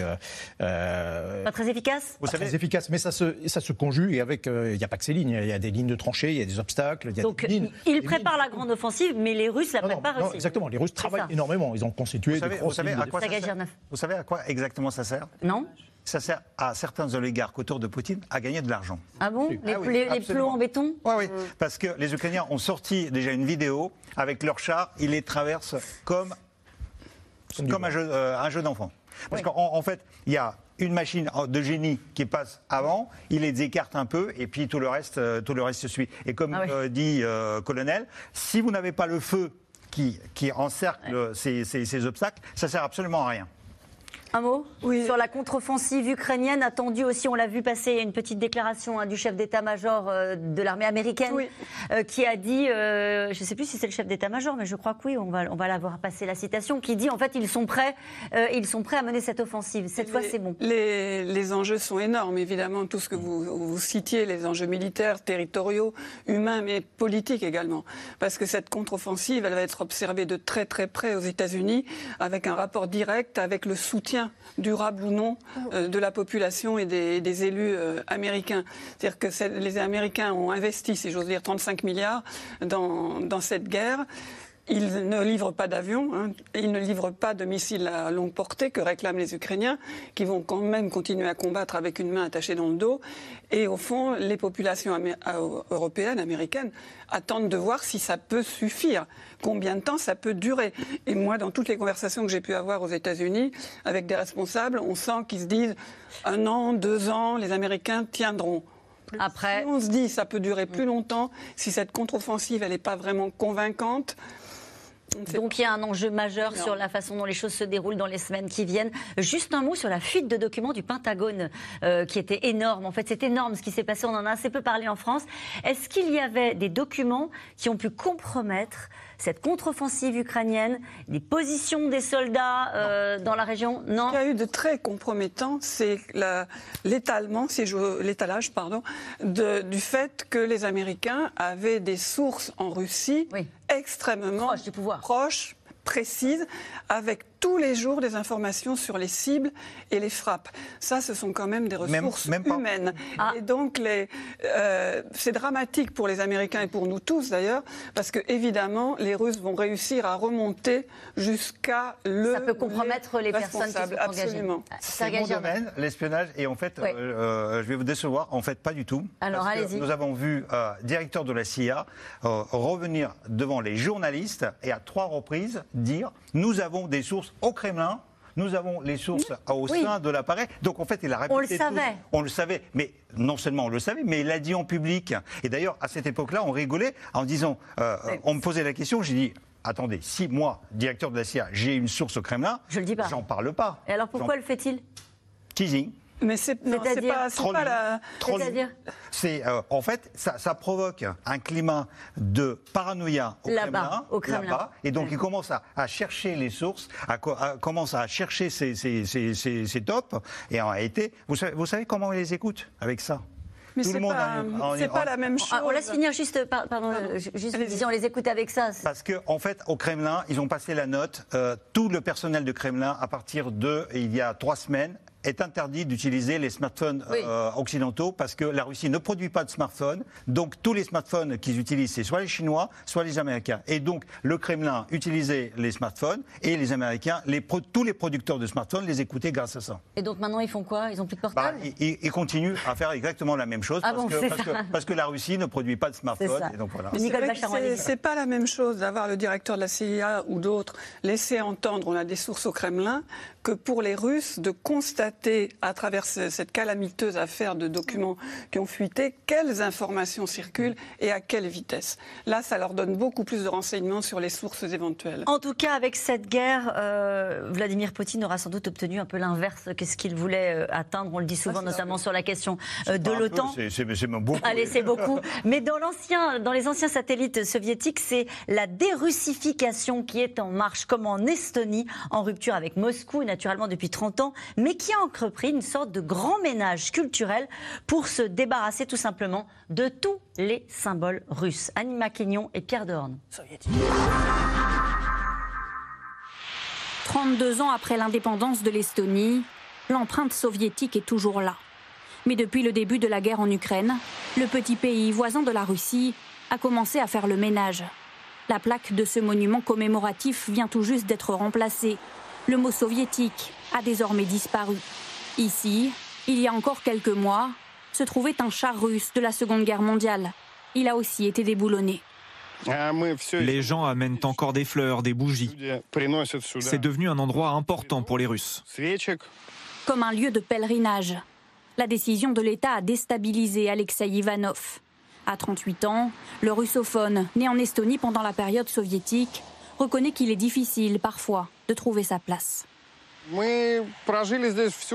Euh, pas très efficace. Pas très efficace, mais ça se, ça se conjugue et avec. Il n'y a pas que ces lignes. Il y a des lignes de tranchées, il y a des obstacles. Il y a Donc des ils préparent la grande offensive, mais les Russes la préparent aussi. Exactement. Les Russes travaillent énormément. Ils ont constitué. Vous savez, vous savez à quoi ça sert Vous savez à quoi exactement ça sert Non ça sert à certains oligarques autour de Poutine à gagner de l'argent. Ah bon Les, ah plots en béton Oui, oui. Parce que les Ukrainiens ont sorti déjà une vidéo avec leurs chars, ils les traversent comme, comme un jeu, euh, un jeu d'enfant. Parce qu'en fait, il y a une machine de génie qui passe avant, il les écarte un peu et puis tout le reste, euh, tout le reste se suit. Et comme ah euh, dit euh, colonel, si vous n'avez pas le feu qui, qui encercle ces, ces, ces obstacles, ça sert absolument à rien. Un mot oui. sur la contre-offensive ukrainienne attendue aussi. On l'a vu passer, il y a une petite déclaration hein, du chef d'état-major euh, de l'armée américaine euh, qui a dit, euh, je ne sais plus si c'est le chef d'état-major, mais je crois que oui, on va, on va l'avoir passé la citation, qui dit en fait ils sont prêts, ils sont prêts à mener cette offensive. Cette fois, c'est bon. Les, les, enjeux sont énormes, évidemment, tout ce que vous, vous citiez, les enjeux militaires, territoriaux, humains, mais politiques également. Parce que cette contre-offensive, elle va être observée de très très près aux États-Unis, avec un rapport direct avec le soutien durable ou non euh, de la population et des, élus euh, américains. C'est-à-dire que les Américains ont investi, si j'ose dire, 35 milliards dans, dans cette guerre. Ils ne livrent pas d'avions, hein. ils ne livrent pas de missiles à longue portée que réclament les Ukrainiens, qui vont quand même continuer à combattre avec une main attachée dans le dos. Et au fond, les populations européennes, américaines, attendent de voir si ça peut suffire, combien de temps ça peut durer. Et moi, dans toutes les conversations que j'ai pu avoir aux États-Unis avec des responsables, on sent qu'ils se disent un an, deux ans, les Américains tiendront. Après, on se dit ça peut durer plus longtemps si cette contre-offensive elle n'est pas vraiment convaincante. Donc il y a un enjeu majeur sur la façon dont les choses se déroulent dans les semaines qui viennent. Juste un mot sur la fuite de documents du Pentagone, euh, qui était énorme. En fait, c'est énorme ce qui s'est passé. On en a assez peu parlé en France. Est-ce qu'il y avait des documents qui ont pu compromettre cette contre-offensive ukrainienne, les positions des soldats euh, dans la région Non. Ce qu'il y a eu de très compromettant, c'est l'étalement, l'étalage, pardon, du fait que les Américains avaient des sources en Russie extrêmement proches du pouvoir. Proches, précises, avec tous les jours des informations sur les cibles et les frappes. Ça, ce sont quand même des ressources humaines. Ah. Et donc, euh, c'est dramatique pour les Américains et pour nous tous d'ailleurs, parce que évidemment, les Russes vont réussir à remonter jusqu'à le. Ça peut compromettre les, personnes qui sont absolument. C'est mon domaine, l'espionnage, et en fait, euh, je vais vous décevoir, en fait, pas du tout. Alors, allez-y. Nous avons vu directeur de la CIA revenir devant les journalistes et à trois reprises dire nous avons des sources au Kremlin nous avons les sources au sein de l'appareil. Donc en fait, il a répété. On le savait. On le savait. Mais non seulement on le savait, mais il l'a dit en public. Et d'ailleurs, à cette époque-là, on rigolait en disant euh, on me posait la question, j'ai dit. Attendez, si moi, directeur de la CIA, j'ai une source au Kremlin, je le dis pas. J'en parle pas. Et alors pourquoi le fait-il? Teasing. Mais c'est pas, pas la. C'est-à-dire C'est euh, en fait ça, provoque un climat de paranoïa au Kremlin, au Kremlin. et donc il commence à, chercher les sources, à, commence à chercher ses, tops, et en réalité, vous savez, vous savez comment on les écoute avec ça? Mais c'est pas, pas la même chose. on laisse finir juste, pardon, euh, juste on les écoute avec ça. Parce qu'en en fait, au Kremlin, ils ont passé la note. Euh, tout le personnel de Kremlin, à partir de il y a trois semaines, est interdit d'utiliser les smartphones euh, occidentaux parce que la Russie ne produit pas de smartphones. Donc tous les smartphones qu'ils utilisent, c'est soit les Chinois, soit les Américains. Et donc le Kremlin utilisait les smartphones et les Américains, les tous les producteurs de smartphones les écoutaient grâce à ça. Et donc maintenant ils font quoi? Ils ont plus de portable? bah, ils, continuent à faire exactement la même chose ah parce, que, parce, que, la Russie ne produit pas de smartphones. Et donc voilà. C'est pas la même chose d'avoir le directeur de la CIA ou d'autres laisser entendre, on a des sources au Kremlin, que pour les Russes de constater à travers cette calamiteuse affaire de documents qui ont fuité quelles informations circulent et à quelle vitesse. Là, ça leur donne beaucoup plus de renseignements sur les sources éventuelles. En tout cas, avec cette guerre, euh, Vladimir Poutine aura sans doute obtenu un peu l'inverse qu'est-ce qu'il voulait euh, atteindre. On le dit souvent, ah, notamment sur la question euh, de l'OTAN. C'est beaucoup. Allez, c'est beaucoup. Mais dans, dans les anciens satellites soviétiques, c'est la dérussification qui est en marche, comme en Estonie, en rupture avec Moscou naturellement depuis 30 ans, mais qui a entrepris une sorte de grand ménage culturel pour se débarrasser tout simplement de tous les symboles russes. Anima Kenyon et Pierre Dehorn. 32 ans après l'indépendance de l'Estonie, l'empreinte soviétique est toujours là. Mais depuis le début de la guerre en Ukraine, le petit pays voisin de la Russie a commencé à faire le ménage. La plaque de ce monument commémoratif vient tout juste d'être remplacée le mot soviétique a désormais disparu. Ici, il y a encore quelques mois, se trouvait un char russe de la Seconde Guerre mondiale. Il a aussi été déboulonné. Les gens amènent encore des fleurs, des bougies. C'est devenu un endroit important pour les Russes. Comme un lieu de pèlerinage. La décision de l'État a déstabilisé Alexei Ivanov. À 38 ans, le russophone, né en Estonie pendant la période soviétique, reconnaît qu'il est difficile parfois de trouver sa place.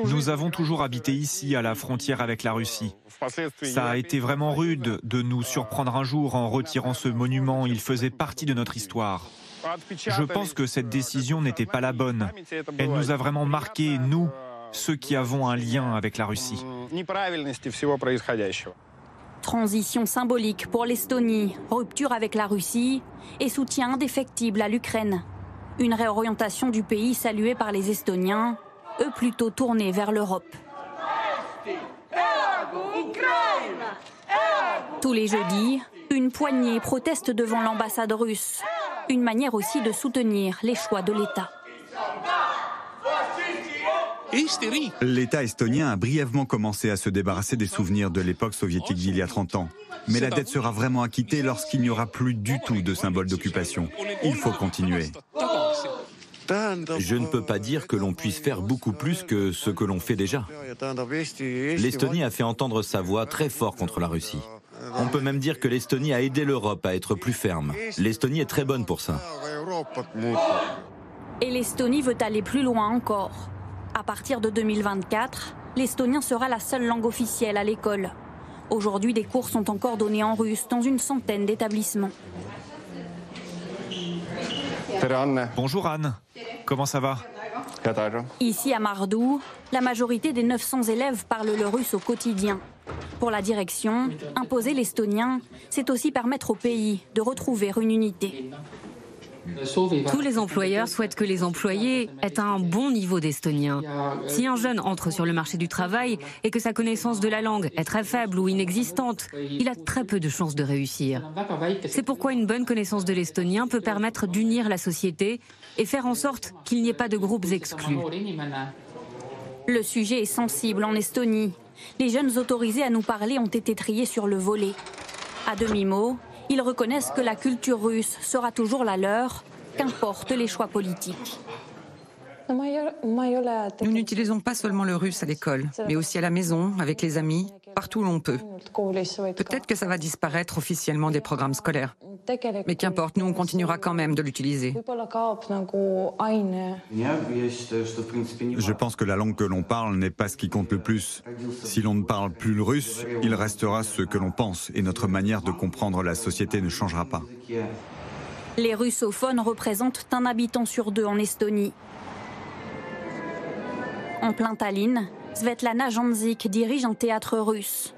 Nous avons toujours habité ici, à la frontière avec la Russie. Ça a été vraiment rude de nous surprendre un jour en retirant ce monument. Il faisait partie de notre histoire. Je pense que cette décision n'était pas la bonne. Elle nous a vraiment marqué, nous, ceux qui avons un lien avec la Russie. Transition symbolique pour l'Estonie, rupture avec la Russie et soutien indéfectible à l'Ukraine. Une réorientation du pays saluée par les Estoniens, eux plutôt tournés vers l'Europe. Tous les jeudis, une poignée proteste devant l'ambassade russe. Une manière aussi de soutenir les choix de l'État. L'État estonien a brièvement commencé à se débarrasser des souvenirs de l'époque soviétique d'il y a 30 ans. Mais la dette sera vraiment acquittée lorsqu'il n'y aura plus du tout de symbole d'occupation. Il faut continuer. Je ne peux pas dire que l'on puisse faire beaucoup plus que ce que l'on fait déjà. L'Estonie a fait entendre sa voix très fort contre la Russie. On peut même dire que l'Estonie a aidé l'Europe à être plus ferme. L'Estonie est très bonne pour ça. Et l'Estonie veut aller plus loin encore. À partir de 2024, l'estonien sera la seule langue officielle à l'école. Aujourd'hui, des cours sont encore donnés en russe dans une centaine d'établissements. Bonjour Anne, comment ça va? Ici à Mardou, la majorité des 900 élèves parlent le russe au quotidien. Pour la direction, imposer l'estonien, c'est aussi permettre au pays de retrouver une unité. Tous les employeurs souhaitent que les employés aient un bon niveau d'estonien. Si un jeune entre sur le marché du travail et que sa connaissance de la langue est très faible ou inexistante, il a très peu de chances de réussir. C'est pourquoi une bonne connaissance de l'estonien peut permettre d'unir la société et faire en sorte qu'il n'y ait pas de groupes exclus. Le sujet est sensible en Estonie. Les jeunes autorisés à nous parler ont été triés sur le volet. À demi-mot, ils reconnaissent que la culture russe sera toujours la leur, qu'importent les choix politiques. Nous n'utilisons pas seulement le russe à l'école, mais aussi à la maison, avec les amis, partout où l'on peut. Peut-être que ça va disparaître officiellement des programmes scolaires. Mais qu'importe, nous, on continuera quand même de l'utiliser. Je pense que la langue que l'on parle n'est pas ce qui compte le plus. Si l'on ne parle plus le russe, il restera ce que l'on pense et notre manière de comprendre la société ne changera pas. Les russophones représentent un habitant sur deux en Estonie. En plein Tallinn, Svetlana Janzik dirige un théâtre russe.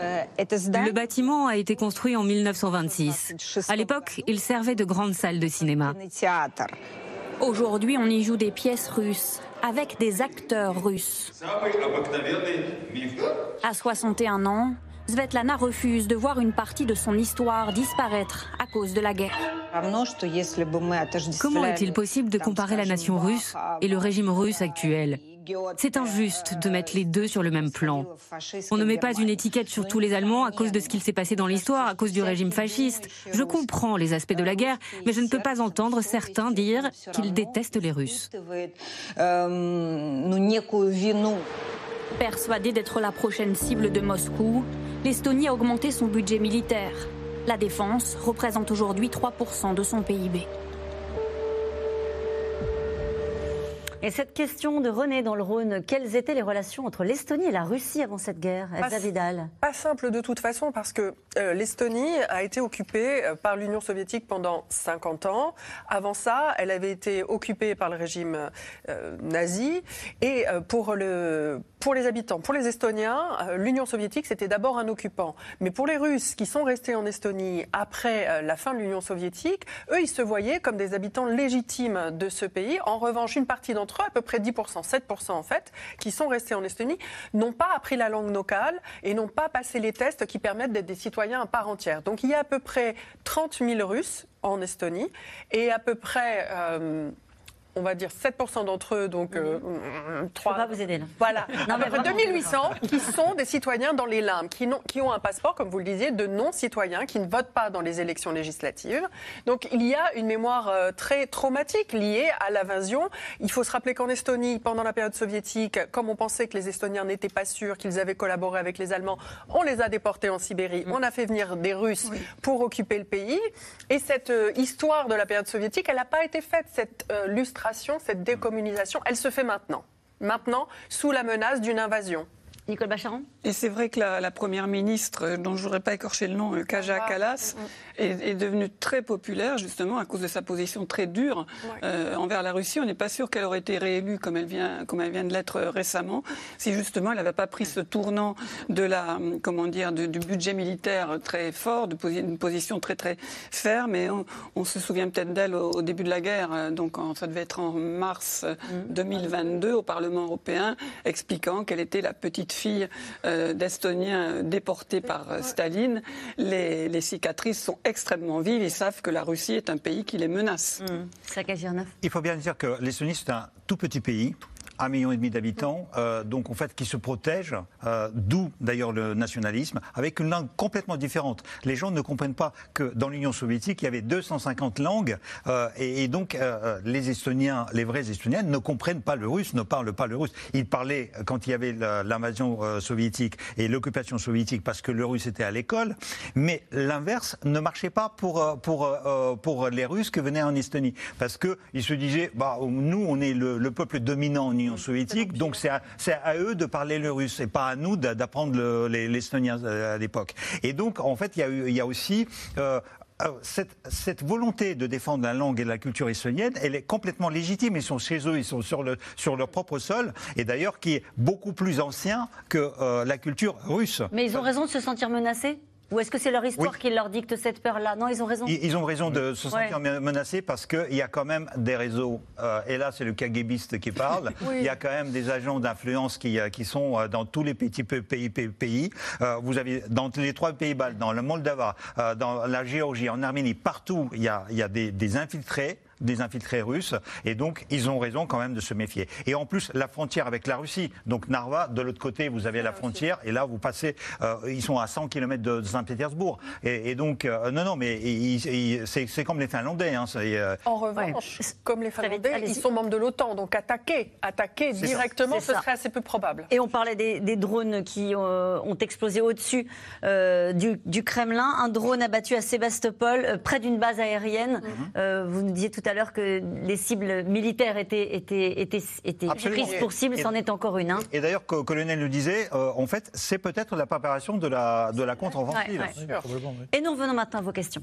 Le bâtiment a été construit en 1926. À l'époque, il servait de grande salle de cinéma. Aujourd'hui, on y joue des pièces russes avec des acteurs russes. À 61 ans, Svetlana refuse de voir une partie de son histoire disparaître à cause de la guerre. Comment est-il possible de comparer la nation russe et le régime russe actuel? C'est injuste de mettre les deux sur le même plan. On ne met pas une étiquette sur tous les Allemands à cause de ce qu'il s'est passé dans l'histoire, à cause du régime fasciste. Je comprends les aspects de la guerre, mais je ne peux pas entendre certains dire qu'ils détestent les Russes. Persuadée d'être la prochaine cible de Moscou, l'Estonie a augmenté son budget militaire. La défense représente aujourd'hui 3% de son PIB. Et cette question de René dans le Rhône, quelles étaient les relations entre l'Estonie et la Russie avant cette guerre Pas, Vidal pas simple de toute façon parce que euh, l'Estonie a été occupée euh, par l'Union soviétique pendant 50 ans. Avant ça, elle avait été occupée par le régime euh, nazi. Et pour, le, pour les habitants, pour les Estoniens, l'Union soviétique, c'était d'abord un occupant. Mais pour les Russes qui sont restés en Estonie après la fin de l'Union soviétique, eux, ils se voyaient comme des habitants légitimes de ce pays. En revanche, une partie d'entre eux, à peu près 10%, 7% en fait, qui sont restés en Estonie, n'ont pas appris la langue locale et n'ont pas passé les tests qui permettent d'être des citoyens à part entière. Donc il y a à peu près 30 000 Russes en Estonie et à peu près... Euh, on va dire 7% d'entre eux, donc euh, 3. Je pas vous aider là. Voilà, non, mais 2800 qui sont des citoyens dans les limbes, qui, qui ont un passeport, comme vous le disiez, de non-citoyens, qui ne votent pas dans les élections législatives. Donc il y a une mémoire euh, très traumatique liée à l'invasion. Il faut se rappeler qu'en Estonie, pendant la période soviétique, comme on pensait que les Estoniens n'étaient pas sûrs qu'ils avaient collaboré avec les Allemands, on les a déportés en Sibérie, on a fait venir des Russes pour occuper le pays. Et cette euh, histoire de la période soviétique, elle n'a pas été faite, cette euh, cette décommunisation, elle se fait maintenant. Maintenant, sous la menace d'une invasion. Nicole Bacharon? Et c'est vrai que la, première ministre, dont je ne voudrais pas écorcher le nom, euh, Kaja ah. Kallas, est, devenue très populaire justement à cause de sa position très dure euh, envers la Russie. On n'est pas sûr qu'elle aurait été réélue comme elle vient, comme elle vient de l'être récemment, si justement elle n'avait pas pris ce tournant de la, comment dire, du budget militaire très fort, de une position très très ferme. Et on, se souvient peut-être d'elle au, début de la guerre, euh, donc ça devait être en mars 2022 au Parlement européen, expliquant qu'elle était la petite fille euh, d'Estoniens déportés par euh, Staline, les, cicatrices sont extrêmement vives. Ils savent que la Russie est un pays qui les menace. Mmh. Il faut bien dire que l'Estonie, c'est un tout petit pays un million et demi d'habitants, euh, donc en fait qui se protègent, euh, d'où d'ailleurs le nationalisme, avec une langue complètement différente. Les gens ne comprennent pas que dans l'Union soviétique, il y avait 250 langues, euh, et, donc les Estoniens, les vrais Estoniens, ne comprennent pas le russe, ne parlent pas le russe. Ils parlaient quand il y avait l'invasion soviétique et l'occupation soviétique parce que le russe était à l'école, mais l'inverse ne marchait pas pour pour pour les Russes qui venaient en Estonie, parce que ils se disaient, bah nous on est le, le peuple dominant en soviétique, donc c'est à, à, eux de parler le russe, et pas à nous d'apprendre l'estonien euh, à l'époque. Et donc, en fait, il y a, il y a aussi... Euh, euh, cette, cette, volonté de défendre la langue et la culture estonienne, elle est complètement légitime. Ils sont chez eux, ils sont sur, le, sur leur propre sol, et d'ailleurs qui est beaucoup plus ancien que la culture russe. Mais ils ont raison de se sentir menacés? Ou est-ce que c'est leur histoire qui leur dicte cette peur-là? Non, ils ont raison. Ils, ont raison de se sentir menacés parce qu'il y a quand même des réseaux. Euh, et là, c'est le KGBiste qui parle. Il y a quand même des agents d'influence qui, euh, qui sont euh, dans tous les petits pays. pays. vous avez dans les trois pays baltes, dans le Moldava, dans la Géorgie, en Arménie, partout, il y a, il y a des, des infiltrés des infiltrés russes. Et donc, ils ont raison quand même de se méfier. Et en plus, la frontière avec la Russie. Donc, Narva, de l'autre côté, vous avez la frontière. Et là, vous passez. Euh, ils sont à 100 km de Saint-Pétersbourg. Et, donc, euh, non, non, mais c'est comme les Finlandais. Hein, euh, en revanche, comme les Finlandais, ils sont membres de l'OTAN. Donc, attaquer, attaquer directement, ce serait assez peu probable. Et on parlait des, drones qui ont explosé au-dessus du, Kremlin. Un drone abattu à Sébastopol, près d'une base aérienne. Mhm. vous nous disiez tout à l'heure que les cibles militaires étaient, étaient, étaient, étaient prises pour cible, c'en est encore une. Hein. Et d'ailleurs, que Colonel le disait, euh, en fait, c'est peut-être la préparation de la, de la contre-offensive. et nous revenons maintenant à vos questions.